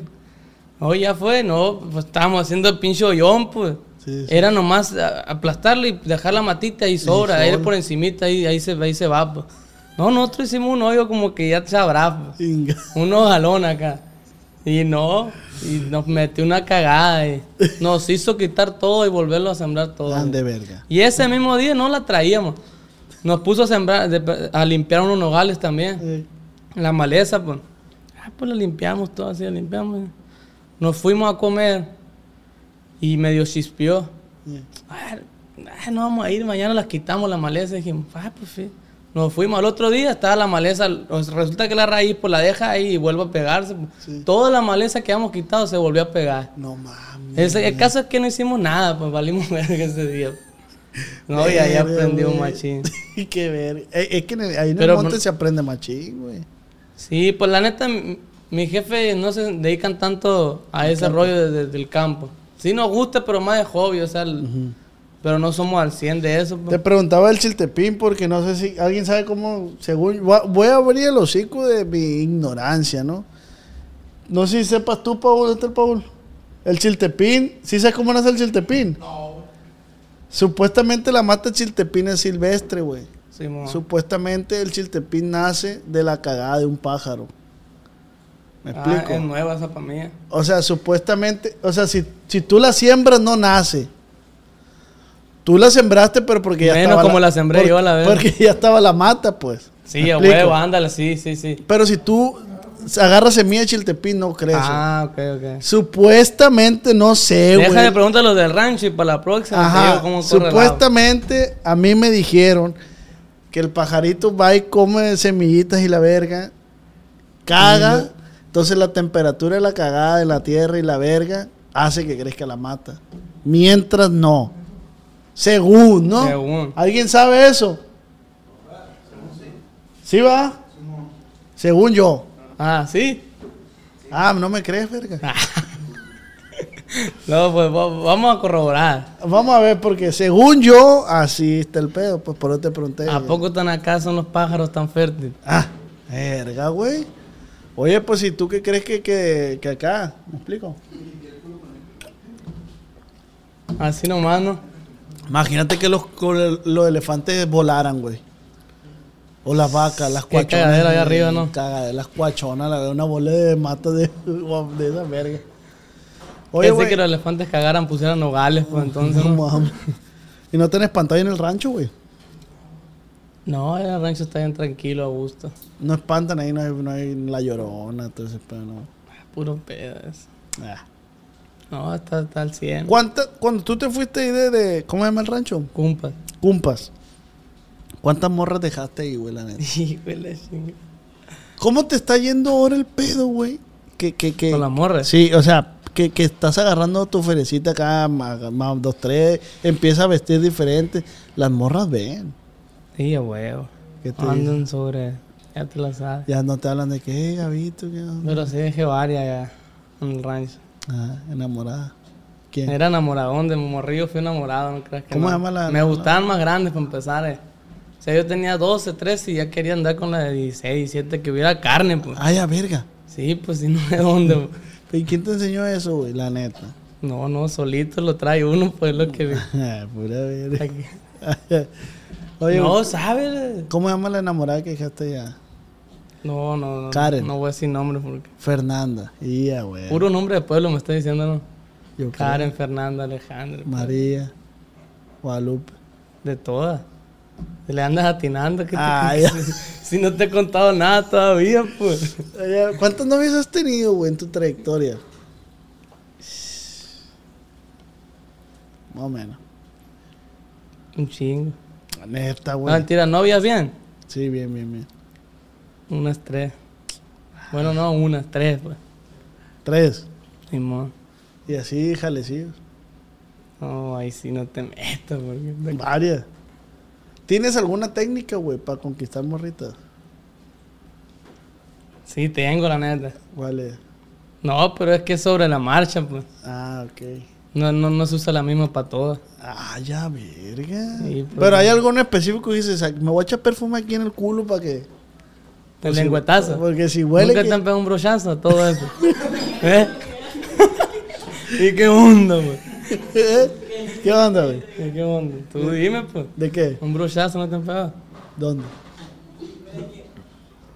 S5: No, ya fue, no, pues estábamos haciendo el pinche hoyón, pues.
S4: Sí, sí.
S5: Era nomás aplastarlo y dejar la matita ahí sobra, ahí por encimita, ahí, ahí, se, ahí se va, pues. No, nosotros hicimos un hoyo como que ya sabrás, pues. Un hojalón acá. Y no, y nos metió una cagada y nos hizo quitar todo y volverlo a sembrar todo.
S4: Dan de verga.
S5: Y ese mismo día no la traíamos. Nos puso a sembrar, a limpiar unos nogales también.
S4: Eh,
S5: La maleza, pues. Ah, pues la limpiamos todo así, la limpiamos. Nos fuimos a comer y medio chispió.
S4: eh.
S5: Ah, ah, no vamos a ir, mañana las quitamos la maleza. Y dijimos, ah, pues sí. Nos fuimos al otro día, estaba la maleza. Resulta que la raíz pues la deja ahí y vuelve a pegarse. pues. Toda la maleza que habíamos quitado se volvió a pegar.
S4: No mames.
S5: Ese- el caso es que no hicimos nada, pues valimos verga ese día. No, y ahí aprendí un machín.
S4: Qué verga. Eh, Es que en el- ahí en
S5: Pero
S4: el monte
S5: no-
S4: se aprende machín, güey.
S5: Sí, pues la neta, mi, jefe no se dedican tanto a ese rollo de- de- del campo. Sí nos gusta, pero más de hobby, o sea, el- pero no somos al 100 de eso. pues.
S4: Te preguntaba el chiltepín porque no sé si alguien sabe cómo, según, voy a- abrir el hocico de mi ignorancia, ¿no? No sé si sepas tú, Paul, ¿dónde está el Paul? El chiltepín, ¿sí sabes cómo nace el chiltepín? No. Supuestamente la mata chiltepín es silvestre, güey.
S5: Sí, mo.
S4: Supuestamente el chiltepín nace de la cagada de un pájaro. ¿Me
S5: Ah,
S4: explico?
S5: es nueva esa mí.
S4: O sea, supuestamente, o sea, si, si tú la siembras, no nace. Tú la sembraste, pero porque ya
S5: Menos
S4: estaba.
S5: como la sembré yo, a la vez.
S4: Porque ya estaba la mata, pues.
S5: Sí,
S4: ¿Me
S5: a huevo, ándale, sí, sí, sí.
S4: Pero si tú agarras semilla de chiltepín, no crece.
S5: Ah, ok, ok.
S4: Supuestamente, no sé, güey.
S5: Deja de preguntar los del rancho y para la próxima
S4: Ajá.
S5: cómo.
S4: Supuestamente, a mí me dijeron que el pajarito va y come semillitas y la verga, caga. Entonces, la temperatura de la cagada de la tierra y la verga hace que crezca la mata. Mientras no. Según, ¿no?
S5: Según.
S4: ¿Alguien sabe eso? ¿Sí va? Según yo.
S5: Ah, sí.
S4: Ah, no me crees, verga.
S5: No, pues va- vamos a corroborar.
S4: Vamos a ver, porque según yo, así está el pedo. Pues por eso te pregunté.
S5: ¿A poco tan acá son los pájaros tan fértiles?
S4: Ah, verga, güey. Oye, pues si tú qué crees que, que, que acá, ¿me explico?
S5: Así nomás, ¿no?
S4: Imagínate que los, los elefantes volaran, güey. O las vacas, las cuachonas.
S5: cagadera allá arriba, ¿no?
S4: cagadera, las cuachonas, la una bola de mata de, de esa verga.
S5: Oye, Pensé
S4: güey.
S5: que los elefantes cagaran, pusieran nogales, pues entonces.
S4: No
S5: No.
S4: ¿Y no tenés pantalla en el rancho, güey?
S5: No el rancho está bien tranquilo, a gusto.
S4: No espantan ahí, no hay, no hay la llorona, todo ese pedo, no.
S5: Puro pedo eso.
S4: Ah.
S5: No, está, está al 100.
S4: ¿Cuánta- cuando tú te fuiste ahí de, de- ¿cómo se llama el rancho?
S5: Cumpas.
S4: Cumpas. ¿Cuántas morras dejaste ahí, güey, la neta?
S5: La chinga.
S4: ¿Cómo te está yendo ahora el pedo, güey? Que, que, que...
S5: Con las morras.
S4: Sí, o sea, que, que estás agarrando tu ferecita acá, más, más dos, tres, empieza a vestir diferente. Las morras ven.
S5: Sí, huevo.
S4: ¿Qué te
S5: Andan sobre. Ya te la sabes.
S4: Ya no te hablan de que, "Eh, Gabito, ¿qué onda?".
S5: Pero sí dejé varias ya en el rancho.
S4: Ah, enamorada. ¿Quién?
S5: Era enamoradón de morrillo, fui enamorado, no creas que
S4: ¿Cómo
S5: no.
S4: se llama la-
S5: Me gustaban más grandes para empezar. eh. O sea, yo tenía 12, 13 y ya quería andar con la de 16, 17, que hubiera carne, pues.
S4: Ay, a verga.
S5: Sí, pues si no de dónde. pues.
S4: ¿Y quién te enseñó eso, güey? La neta.
S5: No, no, solito lo trae uno, pues lo que vi.
S4: Pura verga. Oye,
S5: no, ¿sabes?
S4: ¿cómo se llama la enamorada que dejaste ya?
S5: No, no, no.
S4: Karen.
S5: No voy a decir nombre porque.
S4: Fernanda. Ya, güey.
S5: Puro nombre de pueblo me está diciendo, ¿no?
S4: Yo creo.
S5: Karen, Fernanda, Alejandra.
S4: María. Guadalupe.
S5: De todas. Le andas atinando, ¿qué te
S4: Ah,
S5: si, no te he contado nada todavía, pues.
S4: ¿Cuántos novios has tenido, güey, en tu trayectoria? Más o menos.
S5: Un chingo.
S4: Neta,
S5: No,
S4: güey.
S5: mentira, novias bien.
S4: Sí, bien, bien, bien.
S5: Unas tres. Bueno, no, unas tres, pues.
S4: Tres.
S5: Simón.
S4: Y así, jalecillos.
S5: No, ahí sí no te metas, porque.
S4: Varias. ¿Tienes alguna técnica, güey, para conquistar morritas?
S5: Sí, tengo, la neta.
S4: Vale.
S5: No, pero es que es sobre la marcha, pues.
S4: Ah, ok.
S5: No, no, no se usa la misma para todas.
S4: Ah, ya, verga.
S5: Sí, pues,
S4: Pero hay algo en específico que dices, "Ay, me voy a echar perfume aquí en el culo para que...
S5: El
S4: Pues si-
S5: lengüetazo.
S4: Porque si huele...
S5: Nunca
S4: que-
S5: te han pegado un brochazo todo eso. ¿Eh? ¿Y qué onda, pues?
S4: ¿Qué onda, güey?
S5: ¿Y qué onda? Tú dime, pues.
S4: ¿De qué?
S5: Un brochazo no te han pegado.
S4: ¿Dónde?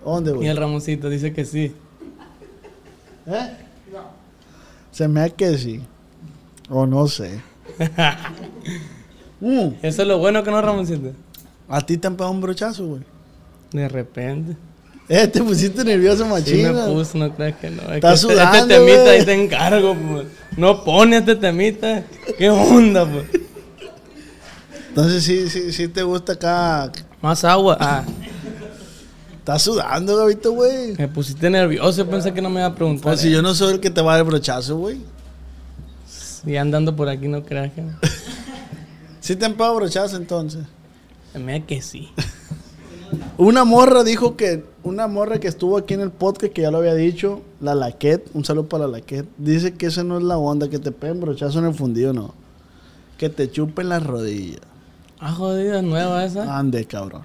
S4: ¿Dónde,
S5: Y
S4: güey?
S5: el Ramoncito dice que sí.
S4: ¿Eh? Se me hace que sí. O no sé. Mm,
S5: Eso es lo bueno que no, Ramoncito.
S4: A ti te han pegado un brochazo, güey.
S5: De repente.
S4: Eh, te pusiste nervioso,
S5: Sí
S4: machina.
S5: me puso, no crees que no. Es
S4: Estás
S5: que este-
S4: sudando,
S5: Este temita ahí te encargo, pues. No pone este temita. ¿Qué onda, pues?
S4: Entonces sí, sí, sí te gusta acá.
S5: Más agua. Ah,
S4: Estás sudando, Gabito, güey.
S5: me pusiste nervioso. Pensé que no me iba a preguntar.
S4: Pues si yo no soy el que te va a dar el brochazo, güey.
S5: Y andando por aquí, no creas que.
S4: Sí te han pegado brochazo, entonces.
S5: Da que sí.
S4: Una morra dijo que, una morra que estuvo aquí en el podcast, que ya lo había dicho, la Laquet, un saludo para la Laquet, dice que esa no es la onda, que te peguen brochazo en el fundido, no. Que te chupen las rodillas.
S5: Ah, jodida, nueva esa.
S4: Ande, cabrón.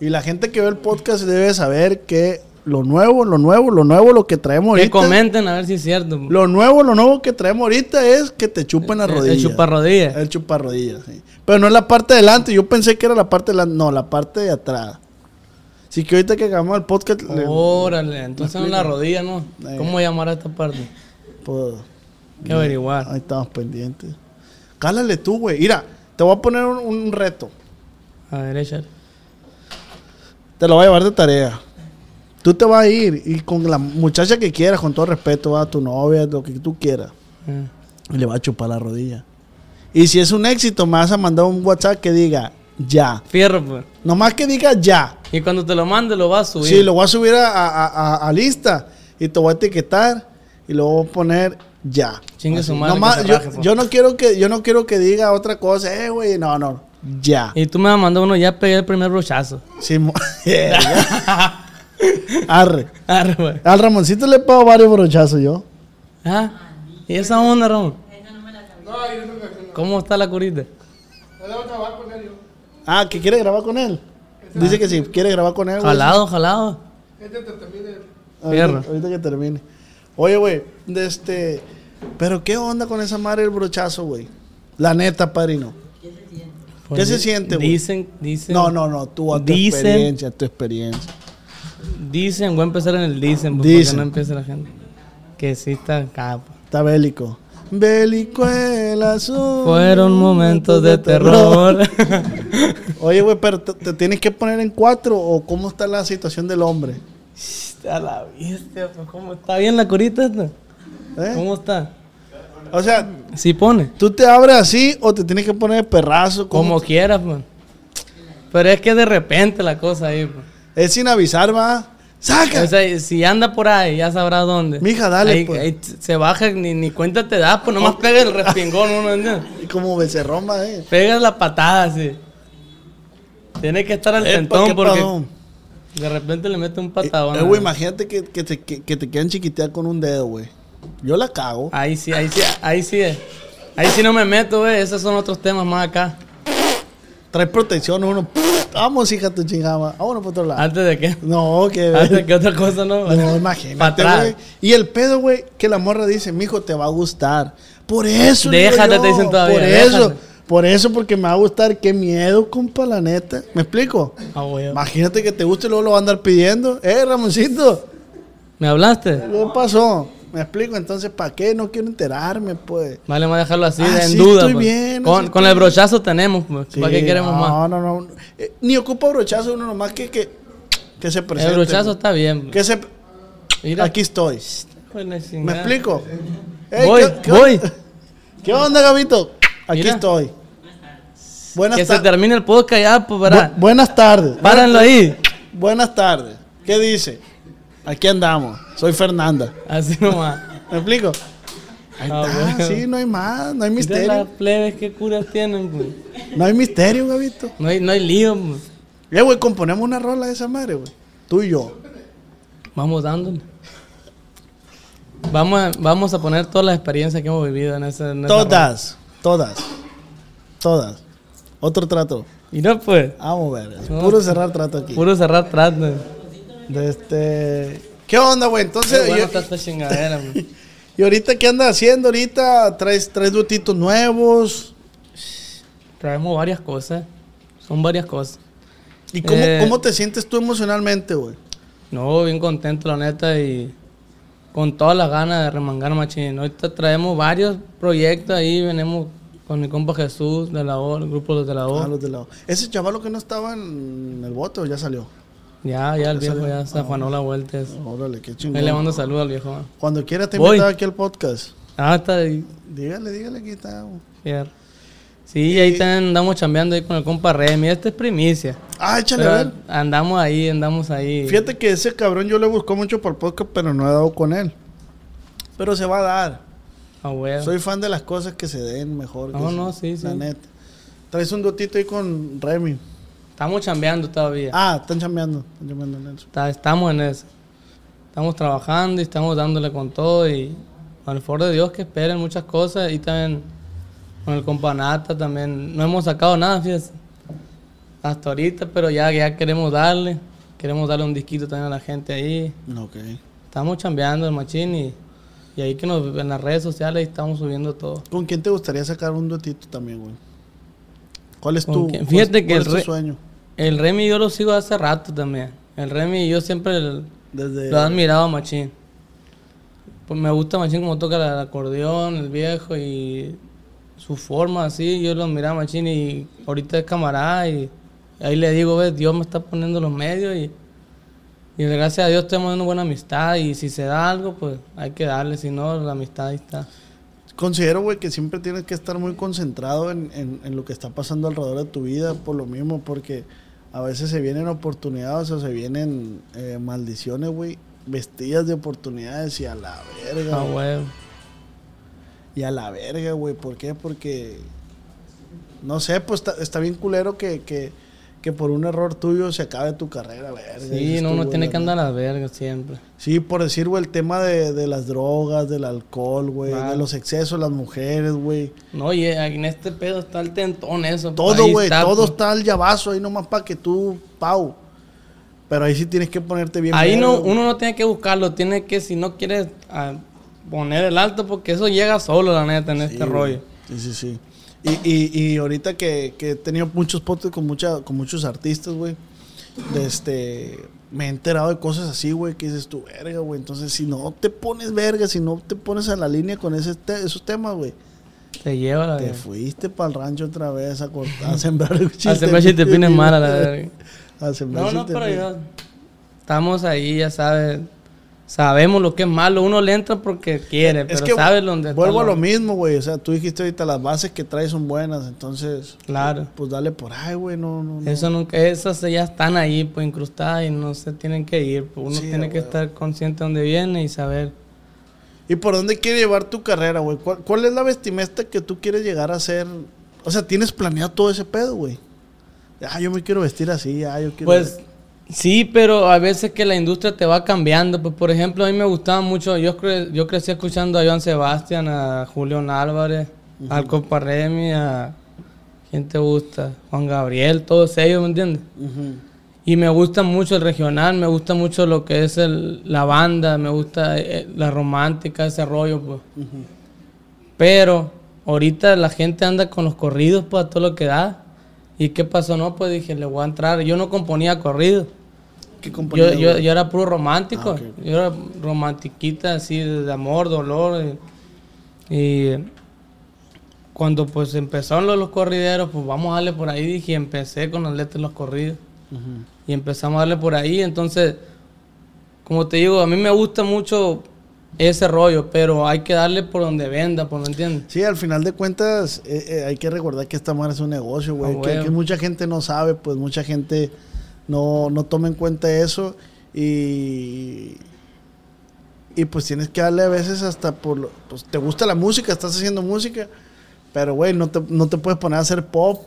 S4: Y la gente que ve el podcast debe saber que lo nuevo, lo nuevo, lo nuevo, lo que traemos
S5: que
S4: ahorita.
S5: comenten a ver si es cierto. pues.
S4: Lo nuevo, lo nuevo que traemos ahorita es que te chupen las
S5: El- el
S4: rodillas.
S5: chuparrodillas.
S4: El chuparrodillas, sí. Pero no es la parte de adelante. Yo pensé que era la parte de adelante. No, la parte de atrás. Así que ahorita que hagamos el podcast, le-
S5: Órale, entonces en la rodilla, ¿no?
S4: Eh.
S5: ¿Cómo llamar a esta parte?
S4: puedo-
S5: Hay que averiguar.
S4: Ahí estamos pendientes. Cálale tú, güey. Mira, te voy a poner un, un reto.
S5: A ver, échale.
S4: Te lo voy a llevar de tarea. Tú te vas a ir y con la muchacha que quieras, con todo respeto, a tu novia, lo que tú quieras. Y le va a chupar la rodilla. Y si es un éxito, me vas a mandar un WhatsApp que diga ya.
S5: Fierro, pues.
S4: Nomás que diga ya.
S5: Y cuando te lo mande, lo vas a subir.
S4: Sí, lo voy a subir a, a, a- a lista y te voy a etiquetar y lo voy a poner ya.
S5: Chingue su madre
S4: Nomás, yo,
S5: raje, pues.
S4: yo no quiero que yo no quiero que diga otra cosa, eh, güey, no, no, ya.
S5: Y tú me vas a mandar uno, ya pegué el primer brochazo.
S4: Sí, mo- Arre.
S5: Arre, güey.
S4: Al Ramoncito le pago varios brochazos yo.
S5: Ah, ¿y esa onda, Ramón? ¿Cómo está la curita?
S4: Ah, que quiere grabar con él. Dice que si quiere grabar con él. güey.
S5: Jalado, jalado.
S4: Ahorita,
S5: Fierro.
S4: ahorita que termine. Oye, güey, de este. Pero qué onda con esa madre del brochazo, güey. La neta, padrino.
S5: Pues
S4: ¿Qué se
S5: di-
S4: siente, güey?
S5: Dicen, dicen.
S4: No, no, no, tú a tu
S5: Dicen-
S4: experiencia, tu experiencia.
S5: Dicen, voy a empezar en el dicen, pues,
S4: Dicen.
S5: no empiece la gente. Que sí está acá, pues.
S4: Está bélico. Bélico el azul.
S5: Fueron momentos de terror.
S4: Oye, güey, pero te, te tienes que poner en cuatro o cómo está la situación del hombre.
S5: A la bestia, pues, ¿cómo está bien la curita esta?
S4: ¿Eh?
S5: ¿Cómo está?
S4: O sea,
S5: Sí pone.
S4: tú te abres así o te tienes que poner de perrazo. ¿cómo
S5: Como quieras, pues. Pero es que de repente la cosa ahí, pues.
S4: Es sin avisar, va. ¡Saca!
S5: O sea, si anda por ahí, ya sabrá dónde.
S4: Mija, dale,
S5: Ahí,
S4: pues.
S5: ahí se baja, ni, ni cuenta te da, pues nomás pega el respingón, ¿no? ¿Entiendes?
S4: Y como becerrón, va, eh.
S5: Pega la patada, así. Tiene que estar al
S4: ¿qué
S5: porque de repente le mete un
S4: Eh,
S5: patadón.
S4: eh, güey, imagínate que, que te, que, que te quieran chiquitear con un dedo, güey. Yo la cago.
S5: Ahí sí, ahí sí, ahí sí es. Ahí sí no me meto, güey. Esos son otros temas más acá.
S4: Trae protección uno. Vamos, hija, tu chingada. Vámonos por otro lado.
S5: Antes de qué.
S4: No, que.
S5: Antes que otra cosa, ¿no?
S4: No, imagínate,
S5: atrás.
S4: güey. Y el pedo, güey, que la morra dice, mijo, te va a gustar. Por eso.
S5: Déjate,
S4: yo,
S5: te dicen todavía,
S4: Por eso. Por eso, porque me va a gustar. Qué miedo, compa, la neta. ¿Me explico?
S5: Ah, güey.
S4: Imagínate que te guste y luego lo va a andar pidiendo. Eh, Ramoncito,
S5: ¿Me hablaste?
S4: ¿qué pasó? Me explico, entonces, ¿para qué? No quiero enterarme, pues.
S5: Vale, vamos a dejarlo así,
S4: Ah,
S5: en
S4: sí,
S5: duda.
S4: estoy
S5: pues.
S4: bien,
S5: con el brochazo tenemos, pues. ¿Para qué queremos
S4: no,
S5: más?
S4: No, no, Eh, ni ocupa brochazo uno nomás que, que, que se presente.
S5: El brochazo
S4: güey.
S5: está bien.
S4: Que se...
S5: Mira.
S4: Aquí estoy. ¿Me explico? Ey,
S5: Voy,
S4: ¿qué- qué
S5: voy.
S4: onda? ¿Qué onda, Gabito? Aquí
S5: Mira.
S4: estoy. Buenas
S5: Que se
S4: tardes.
S5: termine el podcast ya, pues, verá.
S4: buenas tardes.
S5: Párenlo ahí.
S4: Buenas tardes. ¿Qué dice? Aquí andamos. Soy Fernanda.
S5: Así nomás.
S4: ¿Me explico? Ahí
S5: Ah,
S4: está.
S5: bueno.
S4: Sí, no hay más. No hay misterio.
S5: las plebes qué curas tienen, pues.
S4: No hay misterio, Gabito.
S5: No hay, no hay lío, pues.
S4: Eh, güey, componemos una rola de esa madre, güey. Tú y yo.
S5: Vamos dándole. Vamos a, vamos a poner todas las experiencias que hemos vivido en esa.
S4: Todas. Todas. Todas. Otro trato.
S5: Y no, pues.
S4: Vamos a ver. Puro cerrar trato aquí.
S5: Puro cerrar trato.
S4: De este... ¿Qué onda, güey? Entonces,
S5: bueno
S4: yo-
S5: está esta chingadera.
S4: ¿y ahorita qué andas haciendo? Ahorita traes, traes dutitos nuevos.
S5: Traemos varias cosas. Son varias cosas.
S4: ¿Y cómo,
S5: Eh.
S4: cómo te sientes tú emocionalmente, güey?
S5: No, bien contento, la neta, y con todas las ganas de remangar machín. Ahorita traemos varios proyectos ahí, venimos con mi compa Jesús de la O, el grupo Los de la O.
S4: Ah, los de lado. Ese chaval que no estaba en el bote o ya salió.
S5: Ya, ya el viejo
S4: salió.
S5: ya se afanó la vuelta. eso.
S4: Órale, qué
S5: Ahí le
S4: chingón.
S5: mando saludos al viejo.
S4: Cuando quiera te
S5: Voy.
S4: invitado aquí al podcast.
S5: Ah, está ahí.
S4: Dígale, dígale aquí está.
S5: Sí, ahí también andamos chambeando ahí con el compa Remy. Este es primicia.
S4: Ah, échale
S5: Pero
S4: a ver.
S5: andamos ahí, andamos ahí.
S4: Fíjate que ese cabrón yo le busco mucho para el podcast, pero no he dado con él. Pero se va a dar.
S5: A huevo.
S4: Soy fan de las cosas que se den mejor. que
S5: No,
S4: se-
S5: no, sí,
S4: La
S5: sí.
S4: neta. Traes un dotito ahí con Remy.
S5: Estamos chambeando todavía.
S4: Ah, están chambeando. Están chambeando en eso.
S5: Está- estamos en eso. Estamos trabajando y estamos dándole con todo y con el favor de Dios que esperen muchas cosas y también con el companata también. No hemos sacado nada, fíjate. Hasta ahorita, pero ya, ya queremos darle. Queremos darle un disquito también a la gente ahí.
S4: Ok.
S5: Estamos chambeando el machín y, y ahí que nos en las redes sociales estamos subiendo todo.
S4: ¿Con quién te gustaría sacar un dotito también, güey? ¿Cuál es
S5: ¿Con
S4: tu, cuál-
S5: Fíjate que el
S4: es tu
S5: re-
S4: sueño?
S5: El Remy yo lo sigo hace rato también. El Remy yo siempre el-
S4: Desde...
S5: Lo he admirado a Machín. Pues me gusta Machín como toca el acordeón, el viejo y su forma así. Yo lo admiraba a Machín y ahorita es camarada y ahí le digo, ves, Dios me está poniendo los medios y, y gracias a Dios tenemos una buena amistad y si se da algo, pues hay que darle, si no, la amistad ahí está.
S4: Considero, güey, que siempre tienes que estar muy concentrado en, en- en lo que está pasando alrededor de tu vida, por lo mismo, porque a veces se vienen oportunidades o se vienen eh, maldiciones, güey, vestidas de oportunidades y a la verga.
S5: Ah,
S4: güey. Y a la verga, güey. ¿Por qué? Porque, no sé, pues está, está bien culero que, que, que por un error tuyo se acabe tu carrera, verga.
S5: Sí, no, uno tiene que andar a la verga siempre.
S4: Sí, por decir, güey, el tema de, de las drogas, del alcohol, güey, de los excesos, las mujeres, güey.
S5: No, y en este pedo está el tentón eso.
S4: Todo, güey, todo
S5: pues.
S4: está al llavazo ahí nomás para que tú, pau. Pero ahí sí tienes que ponerte bien.
S5: Ahí no, uno no tiene que buscarlo, tiene que, si no quieres ah, poner el alto, porque eso llega solo, la neta, en
S4: Sí,
S5: este rollo.
S4: Sí, sí, sí. Y, y, y ahorita que, que he tenido muchos podcasts con, mucha, con muchos artistas, güey, de este, me he enterado de cosas así, güey, que dices tú, verga, güey. Entonces, si no te pones verga, si no te pones a la línea con ese te- esos temas, güey,
S5: Te lleva la
S4: te
S5: verga.
S4: fuiste para el rancho otra vez a, cortar, a sembrar el
S5: A sembrar mal a la verga.
S4: A sembrar
S5: No, no, pero yo... Estamos ahí, ya sabes. Sabemos lo que es malo. Uno le entra porque quiere, pero
S4: Es que
S5: sabe dónde está
S4: vuelvo a
S5: lo-
S4: mismo, güey. O sea, tú dijiste ahorita las bases que traes son buenas, entonces.
S5: Claro.
S4: Pues dale por ahí, güey. No, no, no.
S5: Eso nunca, esas ya están ahí, pues incrustadas y no se tienen que ir. pues, uno
S4: Sí,
S5: tiene que estar consciente de dónde viene y saber.
S4: ¿Y por dónde quieres llevar tu carrera, güey? ¿Cuál, cuál es la vestimenta que tú quieres llegar a ser? O sea, ¿tienes planeado todo ese pedo, güey? Ah, yo me quiero vestir así, ah, yo quiero...
S5: Pues sí, pero a veces que la industria te va cambiando. Pues por ejemplo, a mí me gustaba mucho, yo, cre- yo crecí escuchando a Joan Sebastián, a Julián Álvarez, al Copa Remy, a... ¿Quién te gusta? Juan Gabriel, todos ellos, ¿me entiendes? Y me gusta mucho el regional, me gusta mucho lo que es el- la banda, me gusta eh, la romántica, ese rollo, pues. Pero ahorita la gente anda con los corridos, pues, a todo lo que da. ¿Y qué pasó? No, pues dije, le voy a entrar. Yo no componía corridos.
S4: ¿Qué compañía,
S5: Yo, yo, yo era puro romántico.
S4: Ah.
S5: Yo era romantiquita, así, de, amor, dolor. Y, y cuando pues empezaron los, los corrideros, pues vamos a darle por ahí. Dije, empecé con las letras de los corridos. Y empezamos a darle por ahí. Entonces, como te digo, a mí me gusta mucho ese rollo, pero hay que darle por donde venda, ¿por me entiendes?
S4: Sí, al final de cuentas eh, eh, hay que recordar que esta madre es un negocio, güey.
S5: Ah,
S4: que mucha gente no sabe, pues mucha gente no, no toma en cuenta eso. Y, y pues tienes que darle a veces hasta por... lo- Pues te gusta la música, estás haciendo música, pero güey, no te, no te puedes poner a hacer pop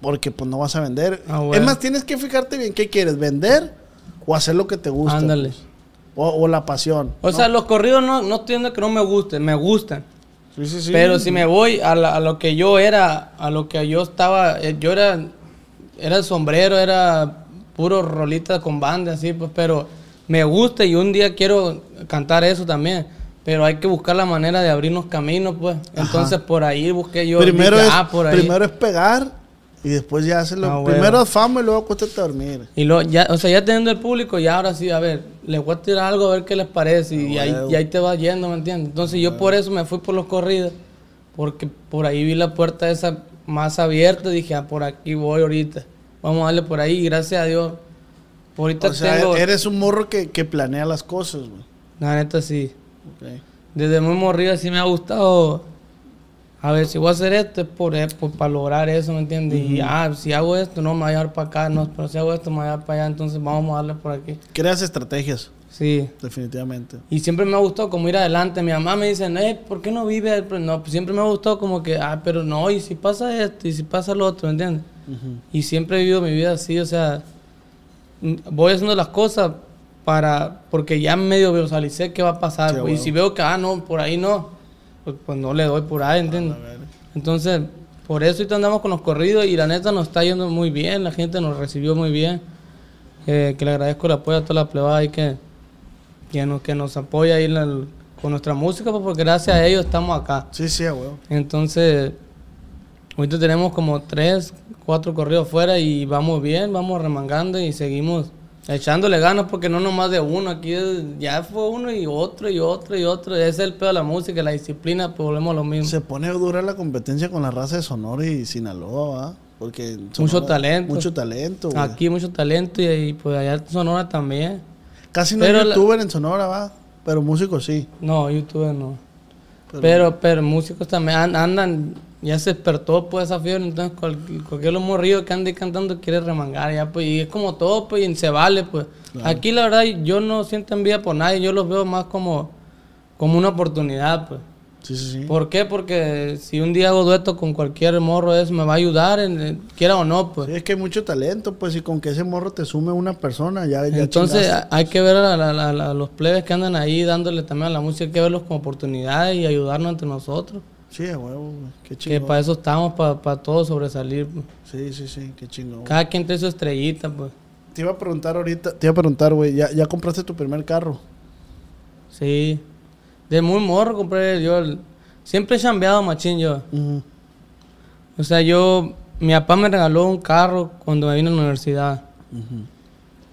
S4: porque pues no vas a vender.
S5: Ah.
S4: Es más, tienes que fijarte bien qué quieres, vender o hacer lo que te gusta.
S5: Ándale.
S4: O, o la pasión.
S5: O
S4: ¿no?
S5: sea, los corridos no, no estoy que no me gusten, me gustan.
S4: Sí, sí, sí.
S5: Pero si me voy a, la- a lo que yo era, a lo que yo estaba, eh, yo era, era el sombrero, era puro rolita con banda, así, pues, pero me gusta y un día quiero cantar eso también. Pero hay que buscar la manera de abrirnos caminos, pues. Entonces por ahí busqué yo.
S4: primero,
S5: dije,
S4: es,
S5: ah, por ahí.
S4: primero es pegar y después ya hacerlo.
S5: Ah, huevo.
S4: primero es fama y luego acuéstate a dormir.
S5: Y lo, ya, o sea, ya teniendo el público, ya ahora sí, a ver, les voy a tirar algo a ver qué les parece. Y, ahí,
S4: huevo.
S5: y ahí te vas yendo, ¿me entiendes? Entonces yo por eso me fui por los corridos, porque por ahí vi la puerta esa más abierta, dije, ah, por aquí voy ahorita. Vamos a darle por ahí, gracias a Dios. Por ahorita
S4: O sea,
S5: tengo,
S4: eres un morro que, que planea las cosas, güey.
S5: la neta sí.
S4: Ok.
S5: Desde muy morrido sí me ha gustado. A ver, si voy a hacer esto es por, es por- para lograr eso, ¿me entiendes? Y ah, si hago esto, no me voy a llevar para acá, no, pero si hago esto, me voy a llevar para allá, entonces vamos a darle por aquí.
S4: Creas estrategias,
S5: Sí.
S4: definitivamente.
S5: Y siempre me ha gustado como ir adelante. Mi mamá me dice, eh, ¿por qué no vive? No, pues siempre me ha gustado como que, ah, pero no, y si pasa esto, y si pasa lo otro, ¿me entiendes? Y siempre he vivido mi vida así, o sea, voy haciendo las cosas para, porque ya medio visualicé qué va a pasar.
S4: Sí,
S5: pues, y si veo que, ah, no, por ahí no, pues, pues no le doy por ahí, ¿entiendes? Entonces, por eso ahorita andamos con los corridos y la neta nos está yendo muy bien, la gente nos recibió muy bien. Eh, que le agradezco el apoyo a toda la plebada ahí que, que, nos, que nos apoya ahí con nuestra música, pues, porque gracias a ellos estamos acá.
S4: Sí, sí, huevo.
S5: Entonces, ahorita tenemos como tres, cuatro corridos fuera y vamos bien, vamos remangando y seguimos echándole ganas porque no nomás de uno, aquí es- ya fue uno y otro y otro y otro. Ese es el pedo de la música, la disciplina, pues volvemos a lo mismo.
S4: Se pone dura la competencia con la raza de Sonora y Sinaloa, ¿va? Porque
S5: Mucho talento.
S4: Mucho talento, güey.
S5: Aquí mucho talento y, y, pues allá en Sonora también.
S4: Casi no
S5: Pero
S4: hay
S5: la-
S4: youtuber en Sonora, ¿va? Pero músicos sí.
S5: No, YouTube no.
S4: Pero-
S5: Pero, pero, músicos también an- andan, ya se despertó pues esa fiebre, entonces cual- cualquier los morrillos que ande cantando quiere remangar ya pues, y es como todo pues, y se vale pues. Aquí la verdad yo no siento envidia por nadie, yo los veo más como, como una oportunidad pues.
S4: Sí, sí, sí.
S5: ¿Por qué? Porque si un día hago dueto con cualquier morro eso me va a ayudar, en- quiera o no pues.
S4: Sí, es que hay mucho talento, pues, y con que ese morro te sume una persona, ya, ya
S5: Entonces
S4: chingaste.
S5: hay que ver a, la- la- la- a los plebes que andan ahí dándole también a la música, hay que verlos como oportunidades y ayudarnos entre nosotros.
S4: Sí, huevo. Qué
S5: Que
S4: chingón.
S5: para eso estamos, para todos sobresalir. pues.
S4: Sí, sí, sí, qué chingón.
S5: Cada quien trae su estrellita, pues.
S4: Te iba a preguntar ahorita, te iba a preguntar, güey, ¿ya, ¿ya compraste tu primer carro?
S5: Sí. De muy morro compré yo el... Siempre he chambeado machín yo. O sea, yo, mi papá me regaló un carro cuando me vine a la universidad.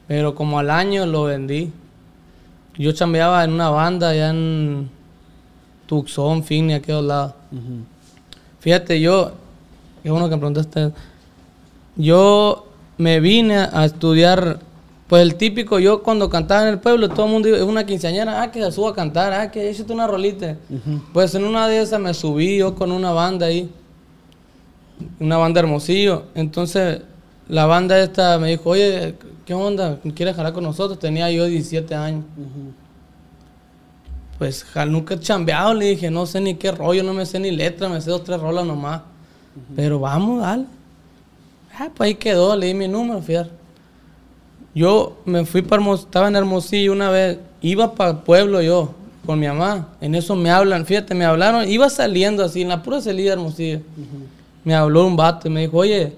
S5: Pero como al año lo vendí. Yo chambeaba en una banda allá en Tucson, Fini, aquellos lados. Fíjate, yo, es bueno que me preguntaste. Yo me vine a estudiar, pues el típico, yo cuando cantaba en el pueblo, todo el mundo es una quinceañera, ah, que se suba a cantar, ah, que échate una rolita. Pues en una de esas me subí yo con una banda ahí, una banda hermosillo. Entonces la banda esta me dijo, oye, ¿qué onda? ¿Quieres jalar con nosotros? Tenía yo 17 años. Pues nunca he chambeado, le dije, no sé ni qué rollo, no me sé ni letra, me sé dos, tres rolas nomás. Pero vamos, dale. Ah, pues ahí quedó, le di mi número, fíjate. Yo me fui para Hermosillo, estaba en Hermosillo una vez, iba para el pueblo yo, con mi mamá. En eso me hablan, fíjate, me hablaron, iba saliendo así, en la pura salida de Hermosillo. Me habló un vato y me dijo, oye,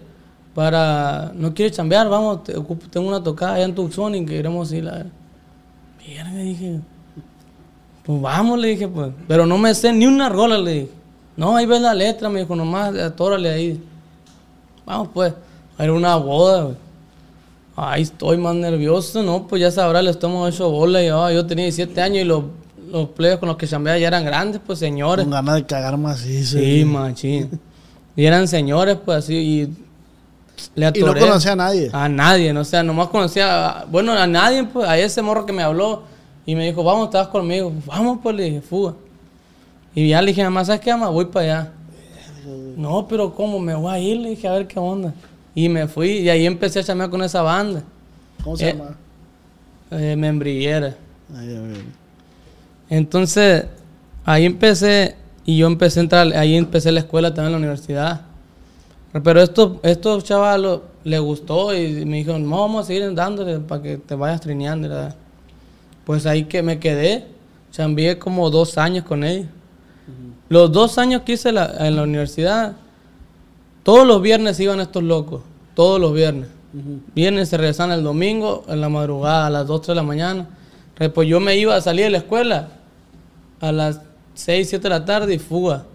S5: para, ¿no quieres chambear? Vamos, te ocupo- tengo una tocada allá en Tucson y queremos ir a... Mierda, dije, pues vamos, le dije, pues. Pero no me sé ni una rola, le dije. No, ahí ves la letra, me dijo, nomás atórale ahí. Vamos, pues. Era una boda, güey. Ahí estoy más nervioso, ¿no? Pues ya sabrá, le estamos hecho bola. Y, yo tenía 17 años y los, los plebes con los que chambeaba ya eran grandes, pues señores.
S4: Con ganas de cagar macizo.
S5: Sí, machín. Y eran señores, pues así. Y le
S4: Y no
S5: atoré.
S4: conocía a nadie.
S5: A nadie, no o sea, nomás conocía, a- bueno, a nadie, pues, a ese morro que me habló y me dijo, vamos, estás conmigo. Vamos, pues, le dije, fuga. Y ya le dije, mamá, ¿sabes qué, mamá? Voy para allá. No, pero ¿cómo? Me voy a ir, le dije, a ver qué onda. Y me fui y ahí empecé a chamear con esa banda,
S4: ¿Cómo se
S5: Eh.
S4: llama?
S5: eh, Membrillera.
S4: Ay, a ver.
S5: Entonces, ahí empecé y yo empecé a entrar, ahí empecé la escuela también en la universidad. Pero esto, estos chavalos les gustó y me dijeron, no, vamos a seguir dándole para que te vayas trineando. Pues ahí que me quedé, chambié como dos años con ellos. Los dos años que hice la- en la universidad, todos los viernes iban estos locos, todos los viernes. Viernes se regresaban el domingo, en la madrugada, a las 2, 3 de la mañana. Pues yo me iba a salir de la escuela a las 6, 7 de la tarde y fuga.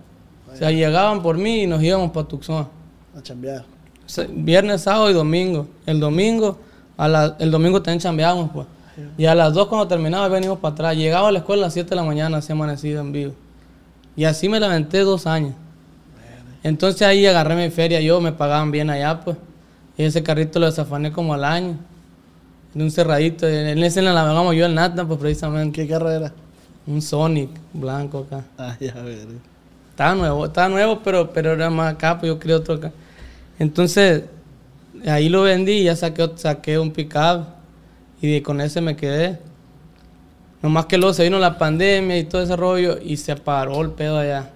S5: O sea, llegaban por mí y nos íbamos para Tucson.
S4: A chambear.
S5: Viernes, sábado y domingo. El domingo, a la- el domingo también chambeábamos, pues. Y a las 2 cuando terminaba venimos para atrás. Llegaba a la escuela a las 7 de la mañana, así amanecido en vivo. Y así me lamenté dos años. Entonces ahí agarré mi feria yo, me pagaban bien allá, pues. Y ese carrito lo desafané como al año. En un cerradito. En ese le navegamos yo el Nata, pues precisamente.
S4: ¿Qué carrera?
S5: Un Sonic blanco acá.
S4: Ay, a ver.
S5: Estaba nuevo, estaba nuevo, pero, pero era más acá, pues yo quería otro acá. Entonces, ahí lo vendí y ya saqué, saqué un pickup y de- con ese me quedé. Nomás que luego se vino la pandemia y todo ese rollo y se paró el pedo allá.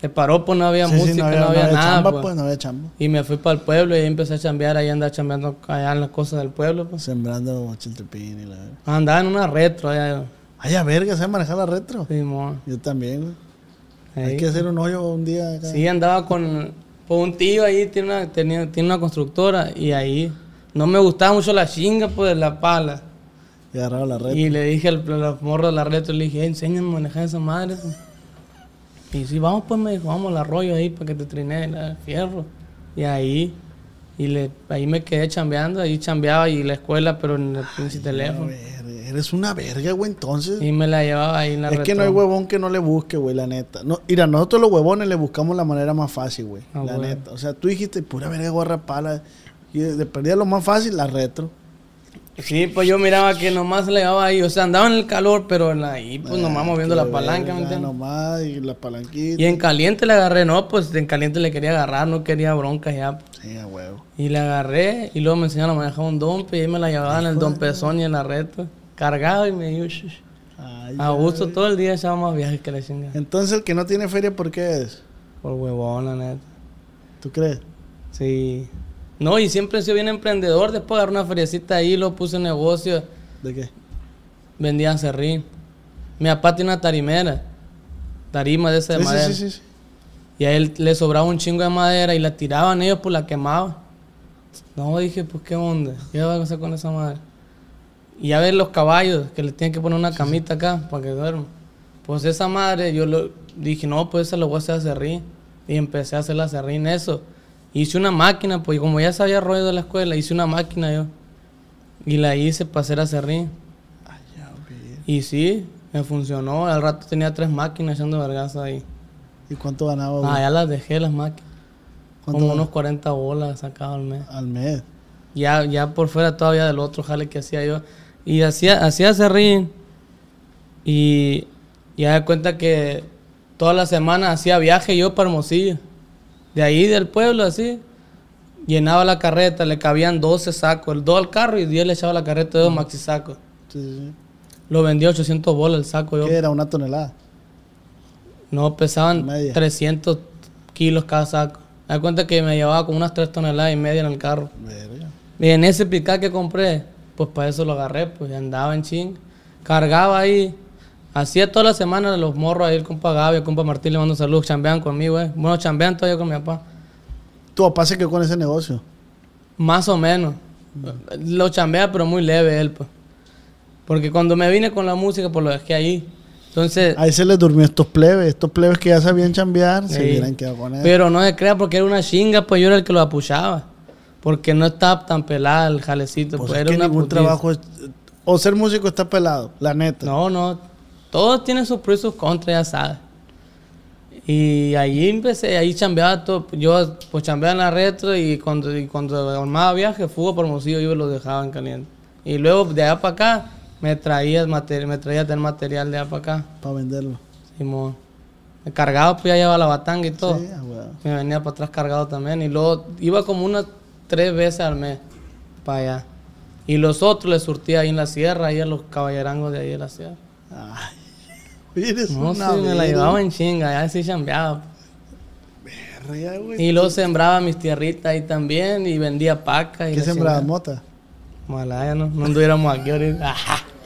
S5: Se paró, pues no había
S4: Sí, sí,
S5: música, no había, nada.
S4: chamba,
S5: pues.
S4: pues. no había chamba.
S5: Y me fui para el pueblo y ahí empecé a chambear, ahí andaba chambeando allá en las cosas del pueblo. Pues.
S4: Sembrando chiltepín y la verga.
S5: Andaba en una retro allá.
S4: Ay, a verga, ¿sabes manejar la retro?
S5: Simón.
S4: Yo también, güey. Hay que hacer un hoyo un día acá.
S5: Sí, andaba con, con un tío ahí, tiene una, tenía, tiene una constructora y ahí no me gustaba mucho la chinga, pues, la pala.
S4: Y agarraba la retro.
S5: Y le dije al, al morro de la retro, le dije, "Eh, enséñame a manejar esa madre. pues". Y sí, vamos pues, me dijo, vamos al arroyo ahí para que te trine el fierro. Y ahí, y le, ahí me quedé chambeando, ahí chambeaba y la escuela, pero en el pinche teléfono.
S4: ver, eres una verga, güey, entonces.
S5: Y me la llevaba ahí en la
S4: Es que no hay huevón que no le busque, güey, la neta. No, mira, nosotros los huevones le buscamos la manera más fácil, güey.
S5: Ah,
S4: la neta. O sea, tú dijiste, pura verga, guarra pala. Y de de perdida lo más fácil, la retro.
S5: Sí, pues yo miraba que nomás le llevaba ahí, o sea, andaba en el calor, pero en la- ahí pues nomás moviendo
S4: Qué
S5: la palanca, ¿me
S4: verga,
S5: entiendes?
S4: Nomás, y la palanquita.
S5: Y en caliente le agarré, no, pues en caliente le quería agarrar, no quería broncas ya.
S4: Sí, a huevo.
S5: Y le agarré y luego me enseñaron a manejar un dompe y ahí me la llevaba en el dompezón y en la reta. Cargado y me dio A gusto todo el día echaba más viajes que la chinga.
S4: Entonces, el que no tiene feria, ¿por qué es?
S5: Por huevón, la neta.
S4: ¿Tú crees?
S5: Sí. No, y siempre he sido bien emprendedor. Después agarré una feriecita ahí, lo puse en negocio.
S4: ¿De qué?
S5: Vendía serrín. Mi papá tiene una tarimera. Tarima de esa de
S4: Sí,
S5: madera.
S4: sí, sí, sí.
S5: Y a él le sobraba un chingo de madera y la tiraban ellos, pues la quemaban. No, dije, pues qué onda, ¿qué va a hacer con esa madre? Y ya ves los caballos, que le tienen que poner una camita acá para que duerman. Pues esa madre, yo lo, dije, no, pues esa lo voy a hacer a serrín. Y empecé a hacer la serrín, eso. Hice una máquina, pues como ya sabía rollo de la escuela, hice una máquina yo. Y la hice para hacer a serrín. Y sí, me funcionó. Al rato tenía tres máquinas echando vergas ahí.
S4: ¿Y cuánto ganaba, güey?
S5: Ah, ya las dejé las máquinas.
S4: ¿Cuánto
S5: Como
S4: ganaba?
S5: unos 40 bolas sacaba al mes.
S4: Al mes.
S5: Ya, ya por fuera todavía del otro jale que hacía yo. Y hacía, hacía serrín. Y ya de cuenta que toda la semana hacía viaje yo para Hermosillo. De ahí del pueblo así. Llenaba la carreta, le cabían 12 sacos. El 2 al carro y 10 le echaba la carreta de dos maxi sacos.
S4: Sí, sí.
S5: Lo vendía a 800 bolas el saco yo.
S4: ¿Qué era? ¿Una tonelada?
S5: No, pesaban
S4: Media.
S5: 300 kilos cada saco. Me da cuenta que me llevaba como unas 3 toneladas y media en el carro.
S4: Verga.
S5: Y en ese picar que compré, pues para eso lo agarré, pues andaba en ching. Cargaba ahí. Hacía toda la semana los morros ahí, el compa Gaby, el compa Martín le mando saludos, chambean conmigo, eh. Bueno, chambean todavía con mi papá.
S4: Tu papá se quedó con ese negocio.
S5: Más o menos. Lo chambea, pero muy leve él, pues. Porque cuando me vine con la música, pues lo dejé ahí. Entonces,
S4: Ahí se les durmió estos plebes. Estos plebes que ya sabían chambear, se hubieran quedado con él.
S5: Pero no se crea porque era una chinga, pues yo era el que lo apuchaba. Porque no estaba tan pelada el jalecito,
S4: pues
S5: pues,
S4: es
S5: era
S4: que
S5: una
S4: ningún
S5: putiza.
S4: trabajo es... O ser músico está pelado, la neta.
S5: No, no. Todos tienen sus pros y sus contras, ya sabes. Y ahí empecé, ahí chambeaba todo. Yo pues chambeaba en la retro y cuando, y cuando armaba viaje, fuga por Hermosillo, yo los dejaba en caliente. Y luego de allá para acá, me traía, material, me traía del material de allá para acá.
S4: Para venderlo.
S5: Simón. Me cargaba, pues ya llevaba la batanga y todo.
S4: Sí, ah, weón.
S5: Me venía para atrás cargado también. Y luego iba como unas tres veces al mes para allá. Y los otros les surtía ahí en la sierra, ahí a los caballerangos de ahí de la sierra.
S4: Ay, eres
S5: No, sí,
S4: una
S5: me la llevaba en chinga, ya sí chambeaba.
S4: Verga, güey.
S5: Y luego sembraba mis tierritas ahí también y vendía paca. Y
S4: ¿Qué
S5: chingada.
S4: mota?
S5: Malaya, no, no anduviéramos aquí ahorita.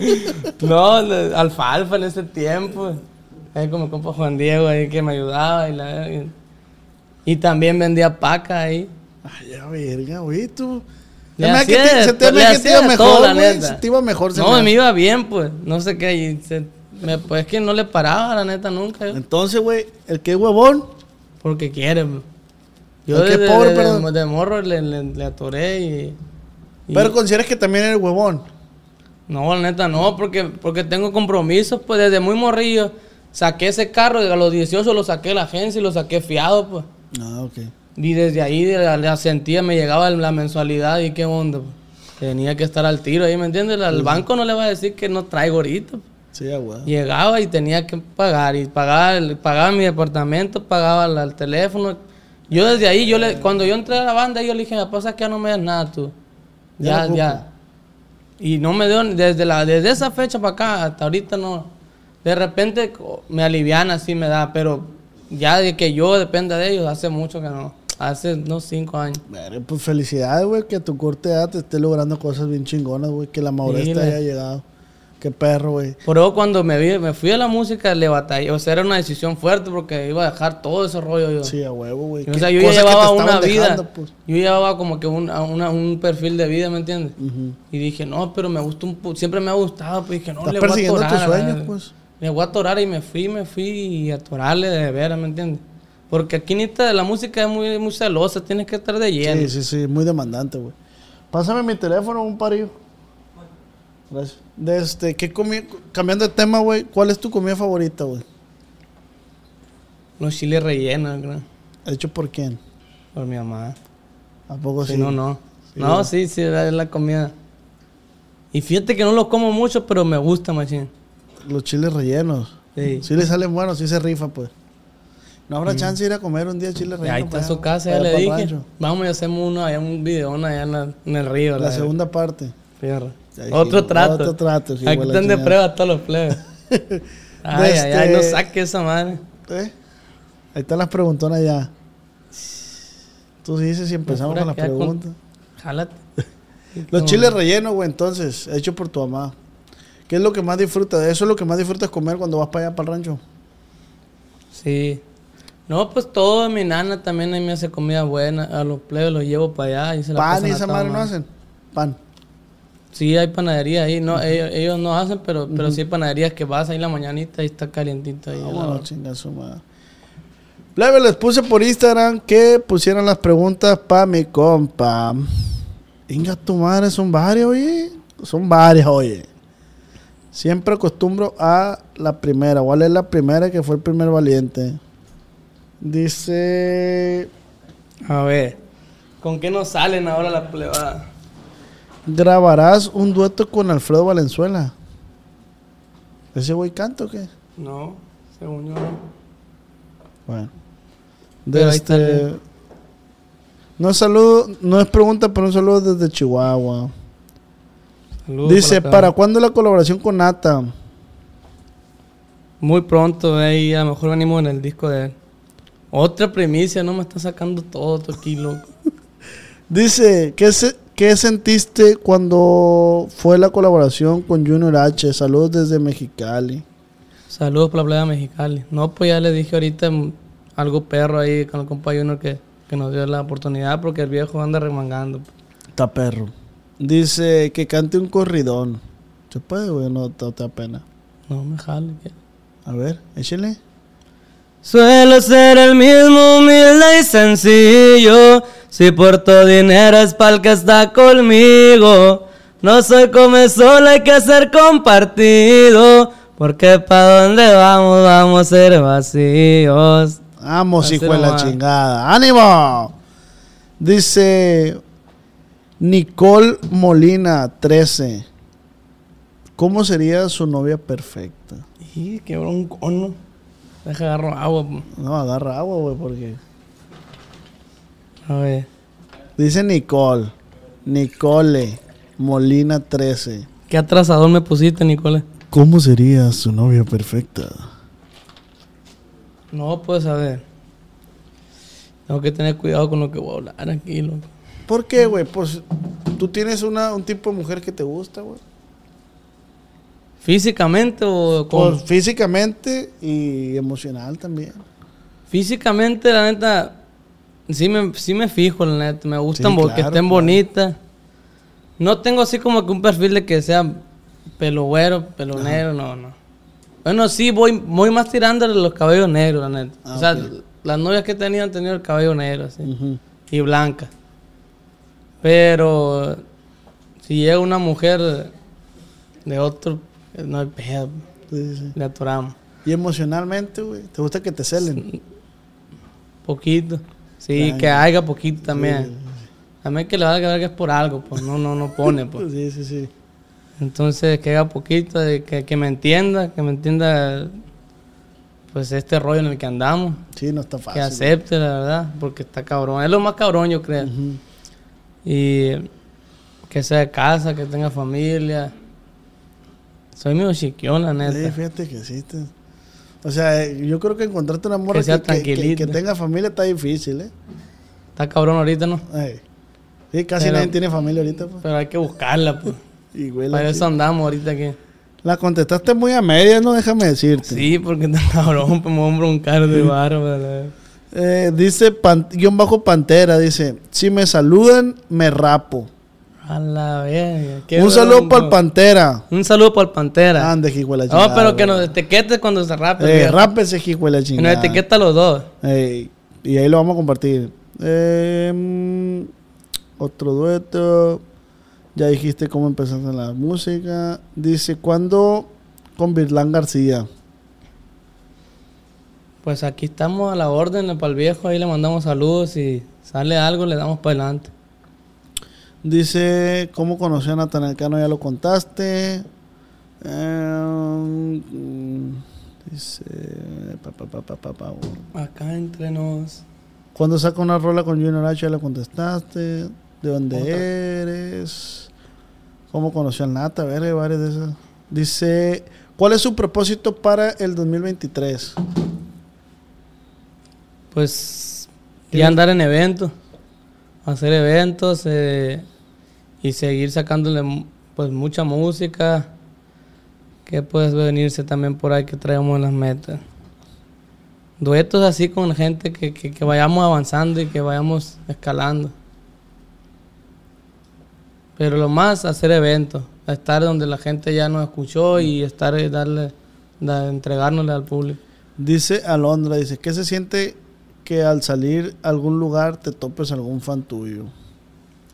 S5: no, alfalfa en ese tiempo. Ahí con mi compa Juan Diego ahí que me ayudaba. Y, la, y, y también vendía paca ahí.
S4: Ay, ya, verga, güey, tú...
S5: Le
S4: Se me que te-
S5: de
S4: se te
S5: to-
S4: me
S5: le
S4: hace que te
S5: hacía
S4: iba
S5: de todo,
S4: mejor, güey. Se te iba mejor. se
S5: No,
S4: me
S5: me iba bien, pues. No sé qué. y se- me- pues es que no le paraba, la neta, nunca. yo.
S4: Entonces, güey, el que es huevón,
S5: Porque quiere. pues. Yo
S4: ¿El qué
S5: desde
S4: pobre,
S5: de,
S4: perdón?
S5: de morro le, le, le atoré y... y-
S4: pero consideras que también eres huevón.
S5: No, la neta no, porque, porque tengo compromisos, pues desde muy morrillo. Saqué ese carro, a los 18 lo saqué de la agencia y lo saqué fiado, pues.
S4: Ah, ok.
S5: Y desde ahí la, la sentía, me llegaba la mensualidad y qué onda, pues. Tenía que estar al tiro ahí, ¿me entiendes? Al banco no le va a decir que no traigo ahorita. pues.
S4: Sí, güey.
S5: Llegaba y tenía que pagar, y pagaba, el- pagaba mi departamento, pagaba la- el teléfono. Yo desde ahí, yo le, cuando yo entré a la banda, yo le dije, me pasa que ya no me das nada tú.
S4: Ya
S5: Ya. Y no me dio, desde, la, desde esa fecha para acá, hasta ahorita no. De repente me aliviana, así me da, pero ya de que yo dependa de ellos, hace mucho que no. Hace unos cinco años.
S4: Verga, Pues felicidades, güey, que a tu corta edad te esté logrando cosas bien chingonas, güey. Que la madurez te haya llegado. Qué perro, güey.
S5: Por eso cuando me, vi, me fui a la música, le batallé. O sea, era una decisión fuerte porque iba a dejar todo ese rollo yo.
S4: Sí, a huevo, güey.
S5: O sea, yo ya llevaba una vida.
S4: dejando, pues.
S5: Yo llevaba como que un, una- un perfil de vida, ¿me entiendes?
S4: Ujú.
S5: Y dije, no, pero me gusta un siempre me ha gustado. Pues dije, no,
S4: Estás
S5: le voy a
S4: persiguiendo
S5: atorar.
S4: tus
S5: a la
S4: sueños, pues.
S5: Le voy a atorar y me fui, me fui y atorarle de veras, ¿me entiendes? Porque aquí neta, la música es muy, muy celosa, tienes que estar de lleno.
S4: Sí, sí, sí, muy demandante, güey. Pásame mi teléfono, un parillo. Gracias. De este, ¿qué comi Cambiando de tema, güey, ¿cuál es tu comida favorita, güey?
S5: Los chiles rellenos, creo,
S4: ¿Hecho por quién?
S5: por mi mamá.
S4: ¿A poco
S5: Si
S4: sí?
S5: no, no.
S4: Sí,
S5: no,
S4: güey.
S5: sí, sí, es la comida. Y fíjate que no lo como mucho, pero me gusta, machín.
S4: Los chiles rellenos.
S5: Sí.
S4: Sí le salen buenos, sí se rifa, pues. ¿No habrá chance de ir a comer un día chiles
S5: Y
S4: rellenos?
S5: ahí está
S4: para
S5: su casa, ya le dije.
S4: rancho?
S5: Vamos y hacemos uno allá, un video allá en, la- en el río.
S4: La
S5: la-
S4: segunda parte.
S5: Fierro.
S4: Ahí
S5: Otro trato.
S4: otro trato,
S5: Aquí están de prueba todos los plebes. ay, ay, ay, no
S4: Este-
S5: saque esa madre.
S4: ¿Eh? Ahí están las preguntonas ya. Tú dices si empezamos con las
S5: con-
S4: preguntas.
S5: Jálate.
S4: Los chiles rellenos, güey, entonces, hecho por tu mamá. ¿Qué es lo que más disfrutas? Eso es lo que más disfrutas comer cuando vas para allá, para el rancho.
S5: Sí. No, pues todo, mi nana también ahí me hace comida buena. A los plebes los llevo para allá y se la
S4: Pan y esa madre no hacen. Pan.
S5: Sí, hay panadería ahí. No, ellos, ellos no hacen, pero, pero sí hay panaderías que vas ahí la mañanita y está calientito ahí. lado.
S4: Vámonos, chinga su madre. Plebe, les puse por Instagram que pusieran las preguntas para mi compa. Inga, tu madre, son varias, oye. Son varias, oye. Siempre acostumbro a la primera. ¿Cuál es la primera que fue el primer valiente? Dice.
S5: A ver, ¿con qué nos salen ahora la plebada?
S4: ¿Grabarás un dueto con Alfredo Valenzuela? ¿Ese güey canta o qué?
S5: No, según yo no.
S4: Bueno. Desde-
S5: el-
S4: no es saludo, no es pregunta, pero un saludo desde Chihuahua.
S5: Saludos
S4: Dice. ¿para cuándo la colaboración con Nata?
S5: Muy pronto, ahí a lo mejor venimos en el disco de él. Otra primicia, no me está sacando todo, aquí, loco.
S4: Dice, ¿qué, se- ¿qué sentiste cuando fue la colaboración con Junior H? Saludos desde Mexicali.
S5: Saludos para la playa Mexicali. No, pues ya le dije ahorita mm, algo perro ahí con el compa Junior que, que nos dio la oportunidad porque el viejo anda remangando.
S4: Está perro. Dice que cante un corridón. ¿Se puede, güey? No te, te da pena.
S5: No me jale. ¿qué?
S4: A ver, échale.
S5: Suelo ser el mismo humilde y sencillo. Si porto dinero es pa'l que está conmigo. No soy come solo, hay que ser compartido. Porque pa' donde vamos, vamos a ser vacíos.
S4: Vamos,
S5: Así
S4: hijo de la chingada. ¡Ánimo! Dice Nicole Molina, 13. ¿Cómo sería su novia perfecta?
S5: Y qué broncono. Deja agarro agua. po.
S4: No, agarra agua, güey, porque...
S5: A ver.
S4: Dice Nicole. Nicole Molina, 13.
S5: ¿Qué atrasador me pusiste, Nicole?
S4: ¿Cómo sería su novia perfecta?
S5: No, pues a ver. Tengo que tener cuidado con lo que voy a hablar aquí, loco.
S4: ¿Por qué, güey? Pues tú tienes una, un tipo de mujer que te gusta, güey.
S5: ¿Físicamente o cómo?
S4: Pues físicamente y emocional también.
S5: Físicamente, la neta, sí me, sí me fijo, la neta. Me gustan
S4: Sí, claro,
S5: que estén
S4: claro.
S5: bonitas. No tengo así como que un perfil de que sea pelo güero, pelo negro, no, no. Bueno, sí, voy, voy más tirándole los cabellos negros, la neta.
S4: Ah,
S5: o sea, las novias que he tenido han tenido el cabello negro, así. Y blanca. Pero si llega una mujer de otro, no hay pedo,
S4: Sí, sí.
S5: le atoramos.
S4: Y emocionalmente, güey. ¿Te gusta que te celen?
S5: Poquito. Sí, que haya poquito también. A mí que le valga que es por algo, pues no, no, no pone, pues.
S4: Sí, sí, sí.
S5: Entonces que haga poquito, de que, que me entienda, que me entienda pues este rollo en el que andamos.
S4: Sí, no está
S5: Que
S4: fácil.
S5: acepte, la verdad, porque está cabrón. Es lo más cabrón, yo creo. Y que sea de casa, que tenga familia. Soy medio chiquión, la
S4: Sí,
S5: neta.
S4: fíjate que sí. te- O sea, yo creo que encontrarte una morra
S5: Que sea
S4: que, que- que- que tenga familia está difícil, ¿eh?
S5: Está cabrón ahorita, ¿no?
S4: Sí, casi
S5: Pero-
S4: nadie tiene familia ahorita, pues.
S5: Pero hay que buscarla, pues.
S4: Y, güey, la,
S5: Para eso andamos ahorita aquí.
S4: la contestaste muy a medias, no déjame decirte.
S5: Sí, porque está cabrón, pues me voy a broncar de barba.
S4: Eh, dice, pan- guion bajo Pantera, dice, si me saludan, me rapo.
S5: A la verga.
S4: Un saludo para el Pantera.
S5: Un saludo para el Pantera.
S4: Ande, hijo de la
S5: no,
S4: chingada,
S5: pero que nos etiquete cuando se rape.
S4: Eh, rápese, hijo de la
S5: Que nos
S4: chingada.
S5: etiqueta los dos.
S4: Ey, y ahí lo vamos a compartir. Eh, mm, otro dueto. Ya dijiste cómo empezaste la música. Dice, ¿cuándo con Virlán García?
S5: Pues aquí estamos a la orden para el viejo. Ahí le mandamos saludos. Si sale algo, le damos para adelante.
S4: Dice, ¿cómo conoció a Natanael Cano? Ya lo contaste. Eh, mm, dice, pa.
S5: Acá entre nos.
S4: ¿Cuándo saca una rola con Junior H? Ya lo contestaste. ¿De dónde
S5: Otra.
S4: eres? ¿Cómo conoció al Nata? A ver, varias de esas. Dice, ¿cuál es su propósito para el 2023?
S5: Pues ya andar en eventos. Hacer eventos. eh, y seguir sacándole pues mucha música. Que puedes venirse también por ahí que traemos en las metas. Duetos así con gente que, que, vayamos avanzando y que vayamos escalando. Pero lo más, hacer eventos. Estar donde la gente ya nos escuchó y estar y darle, da- entregárnosle al público.
S4: Dice Alondra, dice, ¿qué se siente que al salir a algún lugar te topes algún fan tuyo?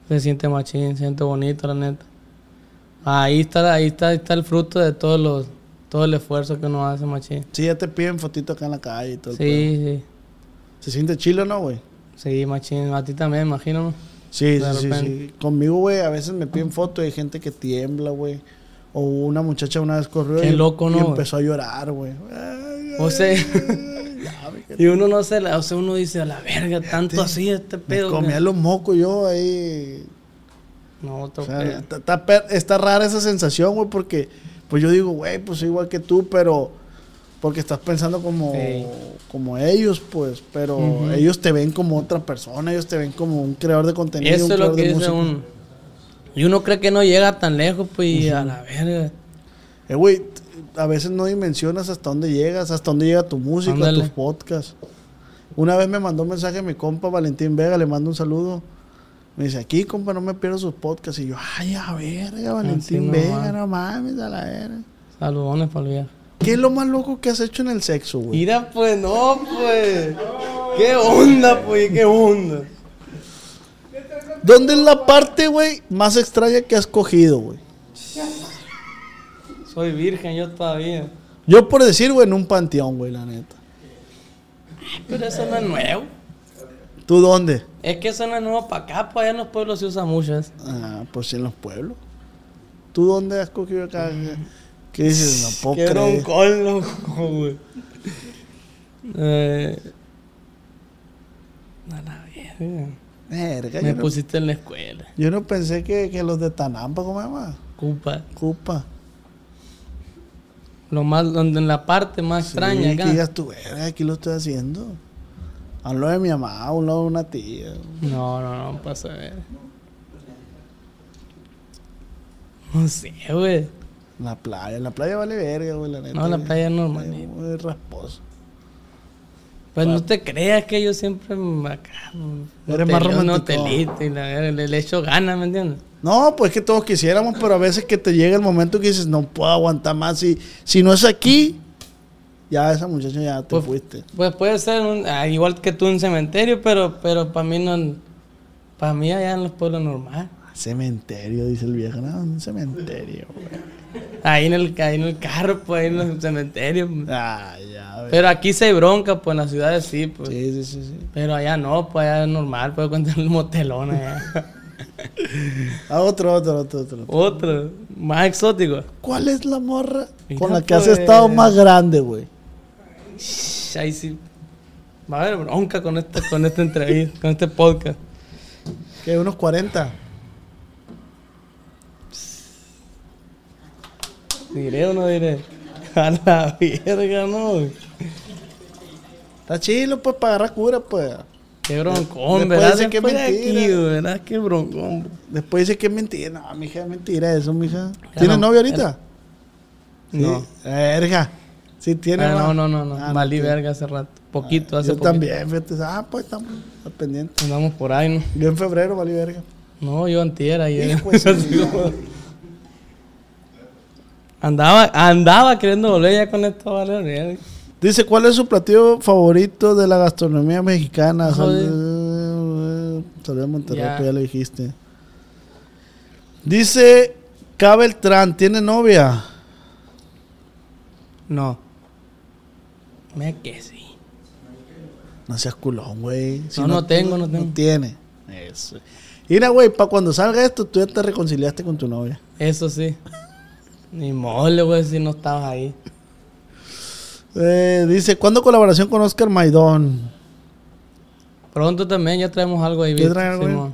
S5: Se siente machín, se siente bonito, la neta. Ahí está, ahí está, ahí está el fruto de todos los, todo el esfuerzo que uno hace, machín.
S4: Sí, ya te piden fotito acá en la calle y todo. el.
S5: Sí, sí.
S4: ¿Se siente chilo no, güey?
S5: Sí, machín. A ti también, imagino. ¿no?
S4: Sí,
S5: De
S4: sí, sí,
S5: repente.
S4: sí. Conmigo, güey, a veces me piden fotos y hay gente que tiembla, güey. O una muchacha una vez corrió
S5: Qué
S4: y,
S5: loco,
S4: y empezó a llorar, güey.
S5: O sea, y uno no se la, o sea, uno dice, a la verga, tanto así este
S4: me
S5: pedo.
S4: comía
S5: que-".
S4: los mocos yo ahí.
S5: No, otro
S4: O sea, está, está rara esa sensación, güey, porque pues yo digo, güey, pues soy igual que tú, pero porque estás pensando como,
S5: Sí.
S4: como ellos, pues, pero ellos te ven como otra persona, ellos te ven como un creador de contenido.
S5: Eso
S4: un
S5: es lo
S4: creador
S5: que
S4: de
S5: dice
S4: música.
S5: uno. Y uno cree que no llega tan lejos, pues, y a la verga.
S4: Eh, güey, a veces no dimensionas hasta dónde llegas, hasta dónde llega tu música, tus podcasts. Una vez me mandó un mensaje a mi compa Valentín Vega, le mando un saludo. Me dice, aquí, compa, no me pierdo sus podcasts. Y yo, ay, a verga, Valentín
S5: no
S4: Vega, no mames, a la verga.
S5: Saludones para.
S4: ¿Qué es lo más loco que has hecho en el sexo, güey?
S5: Mira, pues, no, pues. ¿Qué onda, pues? ¿Qué onda?
S4: ¿Dónde es la parte, güey, más extraña que has cogido, güey?
S5: Soy virgen yo todavía.
S4: Yo por decir, güey, en un panteón, güey, la neta.
S5: Pero eso no es nuevo.
S4: ¿Tú dónde?
S5: Es que eso no es nuevo para acá, pues allá en los pueblos se usa mucho eso.
S4: Ah, pues en los pueblos. ¿Tú dónde has cogido acá? ¿Qué dices? No puedo
S5: Qué
S4: creer.
S5: broncón, loco, güey. Eh, a la verga.
S4: Verga,
S5: Me
S4: no,
S5: pusiste en la escuela.
S4: yo no pensé que, que los de Tanampa, ¿cómo se llama?
S5: Cupa.
S4: Cupa.
S5: Lo más, donde en la parte más extraña
S4: Sí,
S5: acá.
S4: que digas tú, verga, aquí lo estoy haciendo. Hablo de mi mamá, a un lado de una tía.
S5: No, no, no pasa a ver. No sé, güey.
S4: La playa. La playa vale verga, güey, la neta.
S5: No, la playa es
S4: Es
S5: normal.
S4: Muy rasposo.
S5: Pues no te creas que yo siempre acá.
S4: Eres más
S5: un
S4: romántico.
S5: hotelito y la, le, le echo ganas, ¿me entiendes?
S4: No, pues que todos quisiéramos, pero a veces que te llega el momento que dices, no puedo aguantar más. Si, si no es aquí, ya esa muchacha ya te
S5: Pues-
S4: fuiste.
S5: Pues puede ser un- ah, igual que tú un cementerio, pero pero para mí no. Para mí allá en los pueblos normal.
S4: Cementerio, dice el viejo. No, un cementerio, güey.
S5: Ahí en el, ahí en el carro, pues ahí en los cementerios.
S4: Ah, ya, güey.
S5: Pero aquí se hay bronca, pues en las ciudades sí, pues.
S4: Sí, sí, sí, sí.
S5: Pero allá no, pues allá es normal, puedo contar el motelón allá.
S4: Ah, otro, otro, otro, otro.
S5: Otro, más exótico.
S4: ¿Cuál es la morra
S5: Mira,
S4: con la que has
S5: pues.
S4: estado más grande, güey?
S5: Ahí sí. Va a haber bronca con esta, con esta entrevista, con este podcast.
S4: ¿Qué? ¿Unos 40?
S5: ¿Diré o no diré? A la verga, no.
S4: Está chilo, pues, para agarrar cura, pues.
S5: Qué broncón,
S4: Después
S5: ¿verdad?
S4: dicen que es mentira.
S5: aquí, güey, ¿verdad? Qué broncón. bro.
S4: Después dice que es mentira. No, mija, es mentira eso, mija. ¿Tienes
S5: no,
S4: novio ahorita?
S5: No.
S4: Sí. Verga. Sí, tiene.
S5: Ah, no, no, no, no.
S4: Ah,
S5: Valí verga hace rato. Poquito, hace
S4: Yo
S5: poquito.
S4: también, fíjate. Ah, pues estamos al pendiente.
S5: Andamos por ahí, ¿no?
S4: Yo en febrero valí verga.
S5: No, yo antier ayer. Como- andaba, andaba queriendo volver ya con esto, vale, verga.
S4: Dice, ¿cuál es su platillo favorito de la gastronomía mexicana?
S5: Joder.
S4: Sal- de Monterrey,
S5: Ya.
S4: ya le dijiste. Dice, K. Beltrán, ¿tiene novia?
S5: No. Me que sí.
S4: No seas culón, güey. Si
S5: No, no tengo, no tengo.
S4: tiene. Eso. Mira, güey, para cuando salga esto, tú ya te reconciliaste con tu novia.
S5: Eso sí. Ni mole, güey, si no estabas ahí.
S4: Eh, dice, ¿cuándo colaboración con Oscar Maidón?
S5: Pronto también ya traemos algo ahí.
S4: ¿Ya algo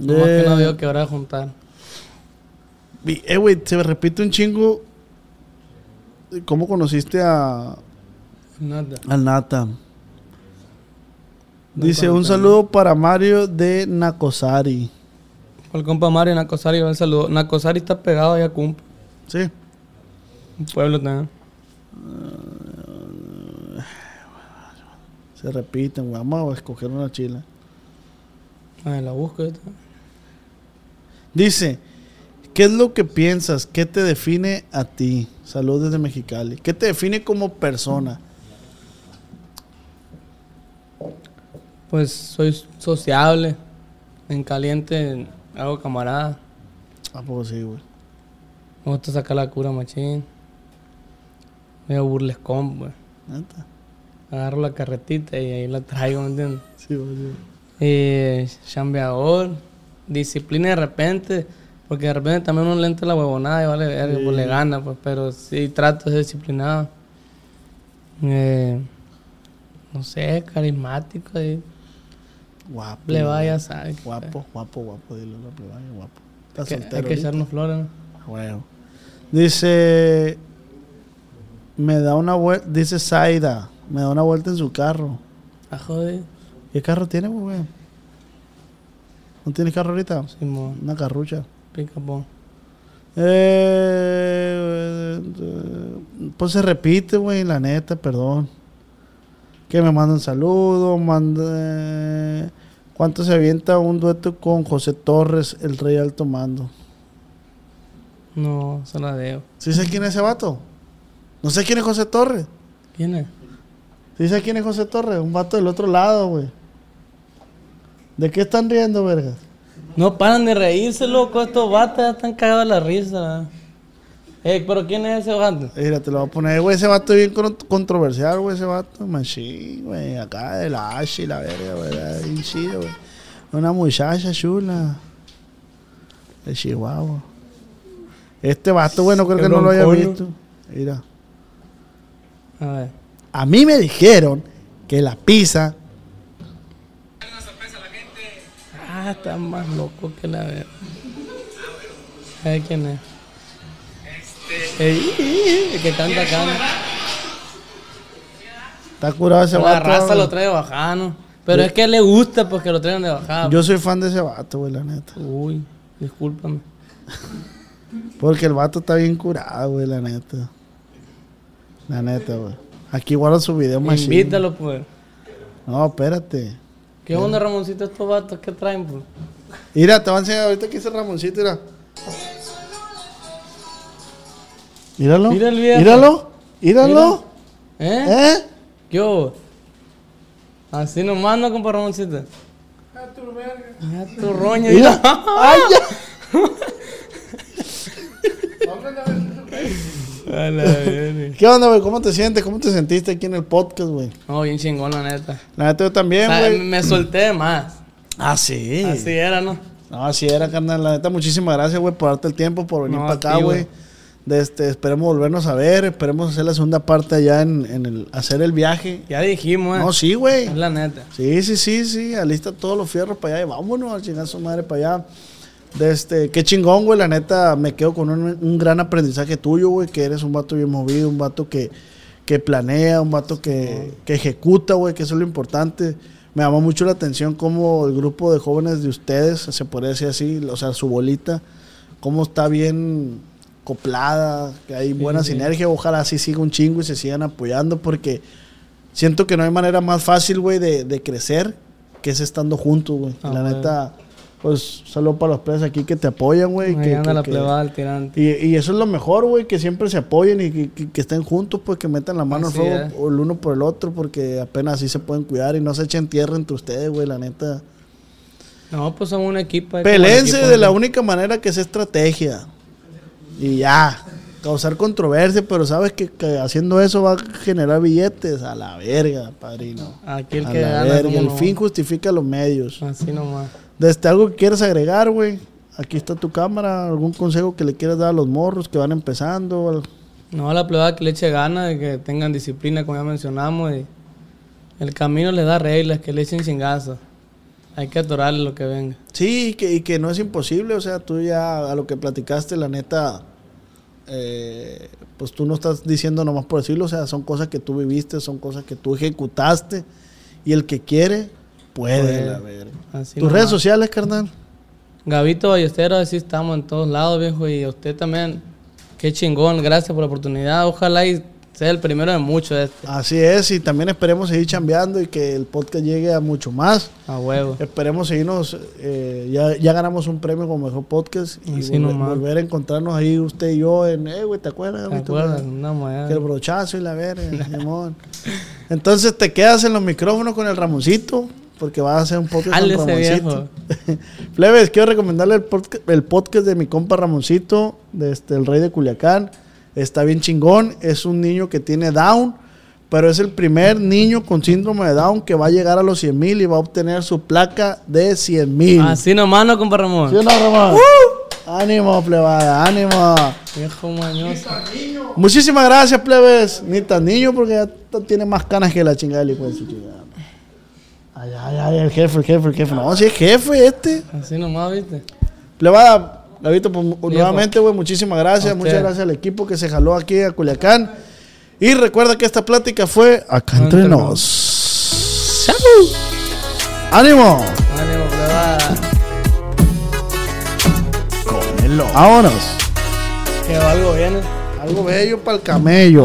S4: Eh,
S5: que no veo que habrá juntar.
S4: Eh, güey, se me repite un chingo. ¿Cómo conociste a,
S5: Nada.
S4: al Nata?
S5: No
S4: Dice, un saludo para Mario de Nacosari.
S5: El compa Mario Nacosari, un saludo. Nacosari está pegado allá a Cumpa.
S4: Sí.
S5: Un pueblo también.
S4: Se repiten, güey. Vamos a escoger una chila.
S5: Ay, la busco.
S4: Dice, ¿qué es lo que piensas? ¿Qué te define a ti? Salud desde Mexicali. ¿Qué te define como persona?
S5: Pues soy sociable, en caliente hago camarada.
S4: ¿A poco sí, güey?
S5: Me gusta sacar la cura machín. Medio burlescón, pues.
S4: ¿Neta?
S5: Agarro la carretita y ahí la traigo, ¿me entiendes?
S4: Sí, güey, sí.
S5: Eh, chambeador, disciplina de repente, porque de repente también uno lente la huevonada y vale verga, pues le gana, pues, pero sí trato de ser disciplinado. Eh, no sé, carismático, y
S4: Guapo.
S5: le
S4: güey.
S5: vaya, sabe.
S4: Guapo, guapo, guapo, dile la plebaya, guapo. Está
S5: Que, hay
S4: soltero.
S5: que echarnos flores, ¿no?
S4: Huevo. Dice, me da una vuelta, dice Zaida, me da una vuelta en su carro.
S5: Ah, joder.
S4: ¿Qué carro tiene, güey? ¿No tienes carro ahorita?
S5: Simón,
S4: Una carrucha.
S5: pica pon.
S4: Eh, pues se repite, güey, la neta, perdón. Que me manda un saludo, manda... ¿Cuánto se avienta un dueto con José Torres, el rey alto mando?
S5: No, se la debo.
S4: ¿Sí sé quién es ese vato? No sé quién es José Torres.
S5: ¿Quién es?
S4: ¿Sí sé quién es José Torres? Un vato del otro lado, güey. ¿De qué están riendo, vergas?
S5: No paran de reírse, loco. Estos vatos ya están cagados de la risa. Eh, pero ¿quién es ese vato?
S4: Mira, te lo voy a poner, güey. Ese vato es bien con- controversial, güey. Ese vato, machín, güey. Acá de la H y la verga, güey. Bien chido, güey. Una muchacha chula. De Chihuahua. Este vato, güey, no creo que no lo haya visto. Mira.
S5: A ver.
S4: A mí me dijeron que la pizza.
S5: Ah, está más loco que la verga. A ver quién es. Ey, el que canta acá.
S4: Está curado ese
S5: La
S4: vato.
S5: raza lo trae de bajada, ¿no? Pero es que le gusta porque lo traigan de bajada.
S4: Yo soy fan de ese vato, güey, la neta.
S5: Uy, discúlpame.
S4: Porque el vato está bien curado, güey, la neta. La neta, güey. Aquí guarda su video más
S5: Invítalo, pues.
S4: No, espérate.
S5: ¿Qué onda, Ramoncito, estos vatos que traen, pues?
S4: Mira, te voy a enseñar ahorita que hice Ramoncito, mira. Míralo.
S5: Mira el viejo.
S4: Míralo. Míralo.
S5: ¿Eh?
S4: ¿Eh?
S5: ¿Qué hubo? Así nomás, ¿no, compa Ramoncito? A tu verga. A tu roña.
S4: Mira. ¡Ay, ya!
S5: A.
S4: ¿Qué onda, güey? ¿Cómo te sientes? ¿Cómo te sentiste aquí en el podcast, güey?
S5: No, bien chingón, la neta.
S4: La neta yo también,
S5: O sea,
S4: güey.
S5: me solté más.
S4: Ah, sí.
S5: Así era, ¿no?
S4: No, así era, carnal. La neta, muchísimas gracias, güey, por darte el tiempo, por venir
S5: No,
S4: para
S5: a
S4: acá, güey.
S5: güey.
S4: Este, esperemos volvernos a ver, esperemos hacer la segunda parte allá en, en el, hacer el viaje.
S5: Ya dijimos, ¿eh?
S4: No, sí, güey.
S5: Es la neta.
S4: Sí, sí, sí, sí. Alista todos los fierros para allá y vámonos a chingar su madre para allá. De este, qué chingón, güey. La neta, me quedo con un, un gran aprendizaje tuyo, güey. Que eres un vato bien movido, un vato que, que planea, un vato que, que ejecuta, güey. Que eso es lo importante. Me llamó mucho la atención cómo el grupo de jóvenes de ustedes, se podría decir así, o sea, su bolita, cómo está bien coplada, que hay buena
S5: sí.
S4: sinergia. Ojalá así siga un chingo y se sigan apoyando porque siento que no hay manera más fácil, güey, de, de crecer que es estando juntos, güey.
S5: Ah,
S4: la neta, pues saludo para los players aquí que te apoyan, güey. Que-
S5: anda
S4: que-
S5: la
S4: que-
S5: plebada al tirante.
S4: y, y eso es lo mejor, güey, que siempre se apoyen y que, estén juntos, pues que metan la mano al fuego
S5: es.
S4: el uno por el otro, porque apenas así se pueden cuidar y no se echen tierra entre ustedes, güey, la neta.
S5: No, pues somos un equipo.
S4: Pelense de la única manera que es estrategia. Y ya. Causar controversia, pero sabes que, que haciendo eso va a generar billetes a la verga, padrino.
S5: Aquí el
S4: a
S5: que
S4: la
S5: gana.
S4: verga.
S5: ¿cómo
S4: El
S5: no?
S4: fin justifica los medios.
S5: Así nomás.
S4: Desde algo que quieras agregar, güey. Aquí está tu cámara. ¿Algún consejo que le quieras dar a los morros que van empezando? Al-
S5: No, a la plebada que le eche ganas, de que tengan disciplina, como ya mencionamos. Y el camino les da reglas, que le echen chingazo. Hay que atorarle lo que venga.
S4: Sí, y que, y que no es imposible. O sea, tú ya a lo que platicaste, la neta, eh, pues tú no estás diciendo nomás por decirlo. O sea, son cosas que tú viviste, son cosas que tú ejecutaste. Y el que quiere, puede, la verga.
S5: Así
S4: Tus
S5: nomás.
S4: redes sociales, carnal.
S5: Gabito Ballesteros, así estamos en todos lados, viejo. Y a usted también, qué chingón, gracias por la oportunidad. Ojalá y Ser el primero de muchos este.
S4: Así es, y también esperemos seguir chambeando y que el podcast llegue a mucho más.
S5: A huevo.
S4: Esperemos seguirnos, eh, ya, ya ganamos un premio como mejor podcast y
S5: Así
S4: volver,
S5: nomás.
S4: volver a encontrarnos ahí usted y yo en, eh, güey, ¿te acuerdas?
S5: ¿Te acuerdas? Una moeda.
S4: Que el brochazo y la verga. Entonces te quedas en los micrófonos con el Ramoncito, porque vas a hacer un podcast
S5: Dale
S4: con Ramoncito. Plebes, quiero recomendarle el podcast, el podcast de mi compa Ramoncito, de este, el rey de Culiacán. Está bien chingón, es un niño que tiene Down, pero es el primer niño con síndrome de Down que va a llegar a los 100 mil y va a obtener su placa de 100 mil.
S5: Así nomás, no, compa Ramón.
S4: ¿Sí no, Ramón? Ánimo, plebada, ánimo.
S5: Viejo mañoso.
S4: Muchísimas gracias, plebes. Ni tan niño porque ya tiene más canas que la chingada de su chingada. Ay, ay, ay, el jefe, el jefe, el jefe. No, si es jefe este.
S5: Así nomás, ¿viste?
S4: Plebada, Gavito, pues, nuevamente, güey, muchísimas gracias. Muchas gracias al equipo que se jaló aquí a Culiacán. Y recuerda que esta plática fue acá entre
S5: Entre
S4: nos. ¡Ánimo!
S5: Ánimo, plebada.
S4: Vámonos.
S5: Que algo viene.
S4: Algo bello para el camello.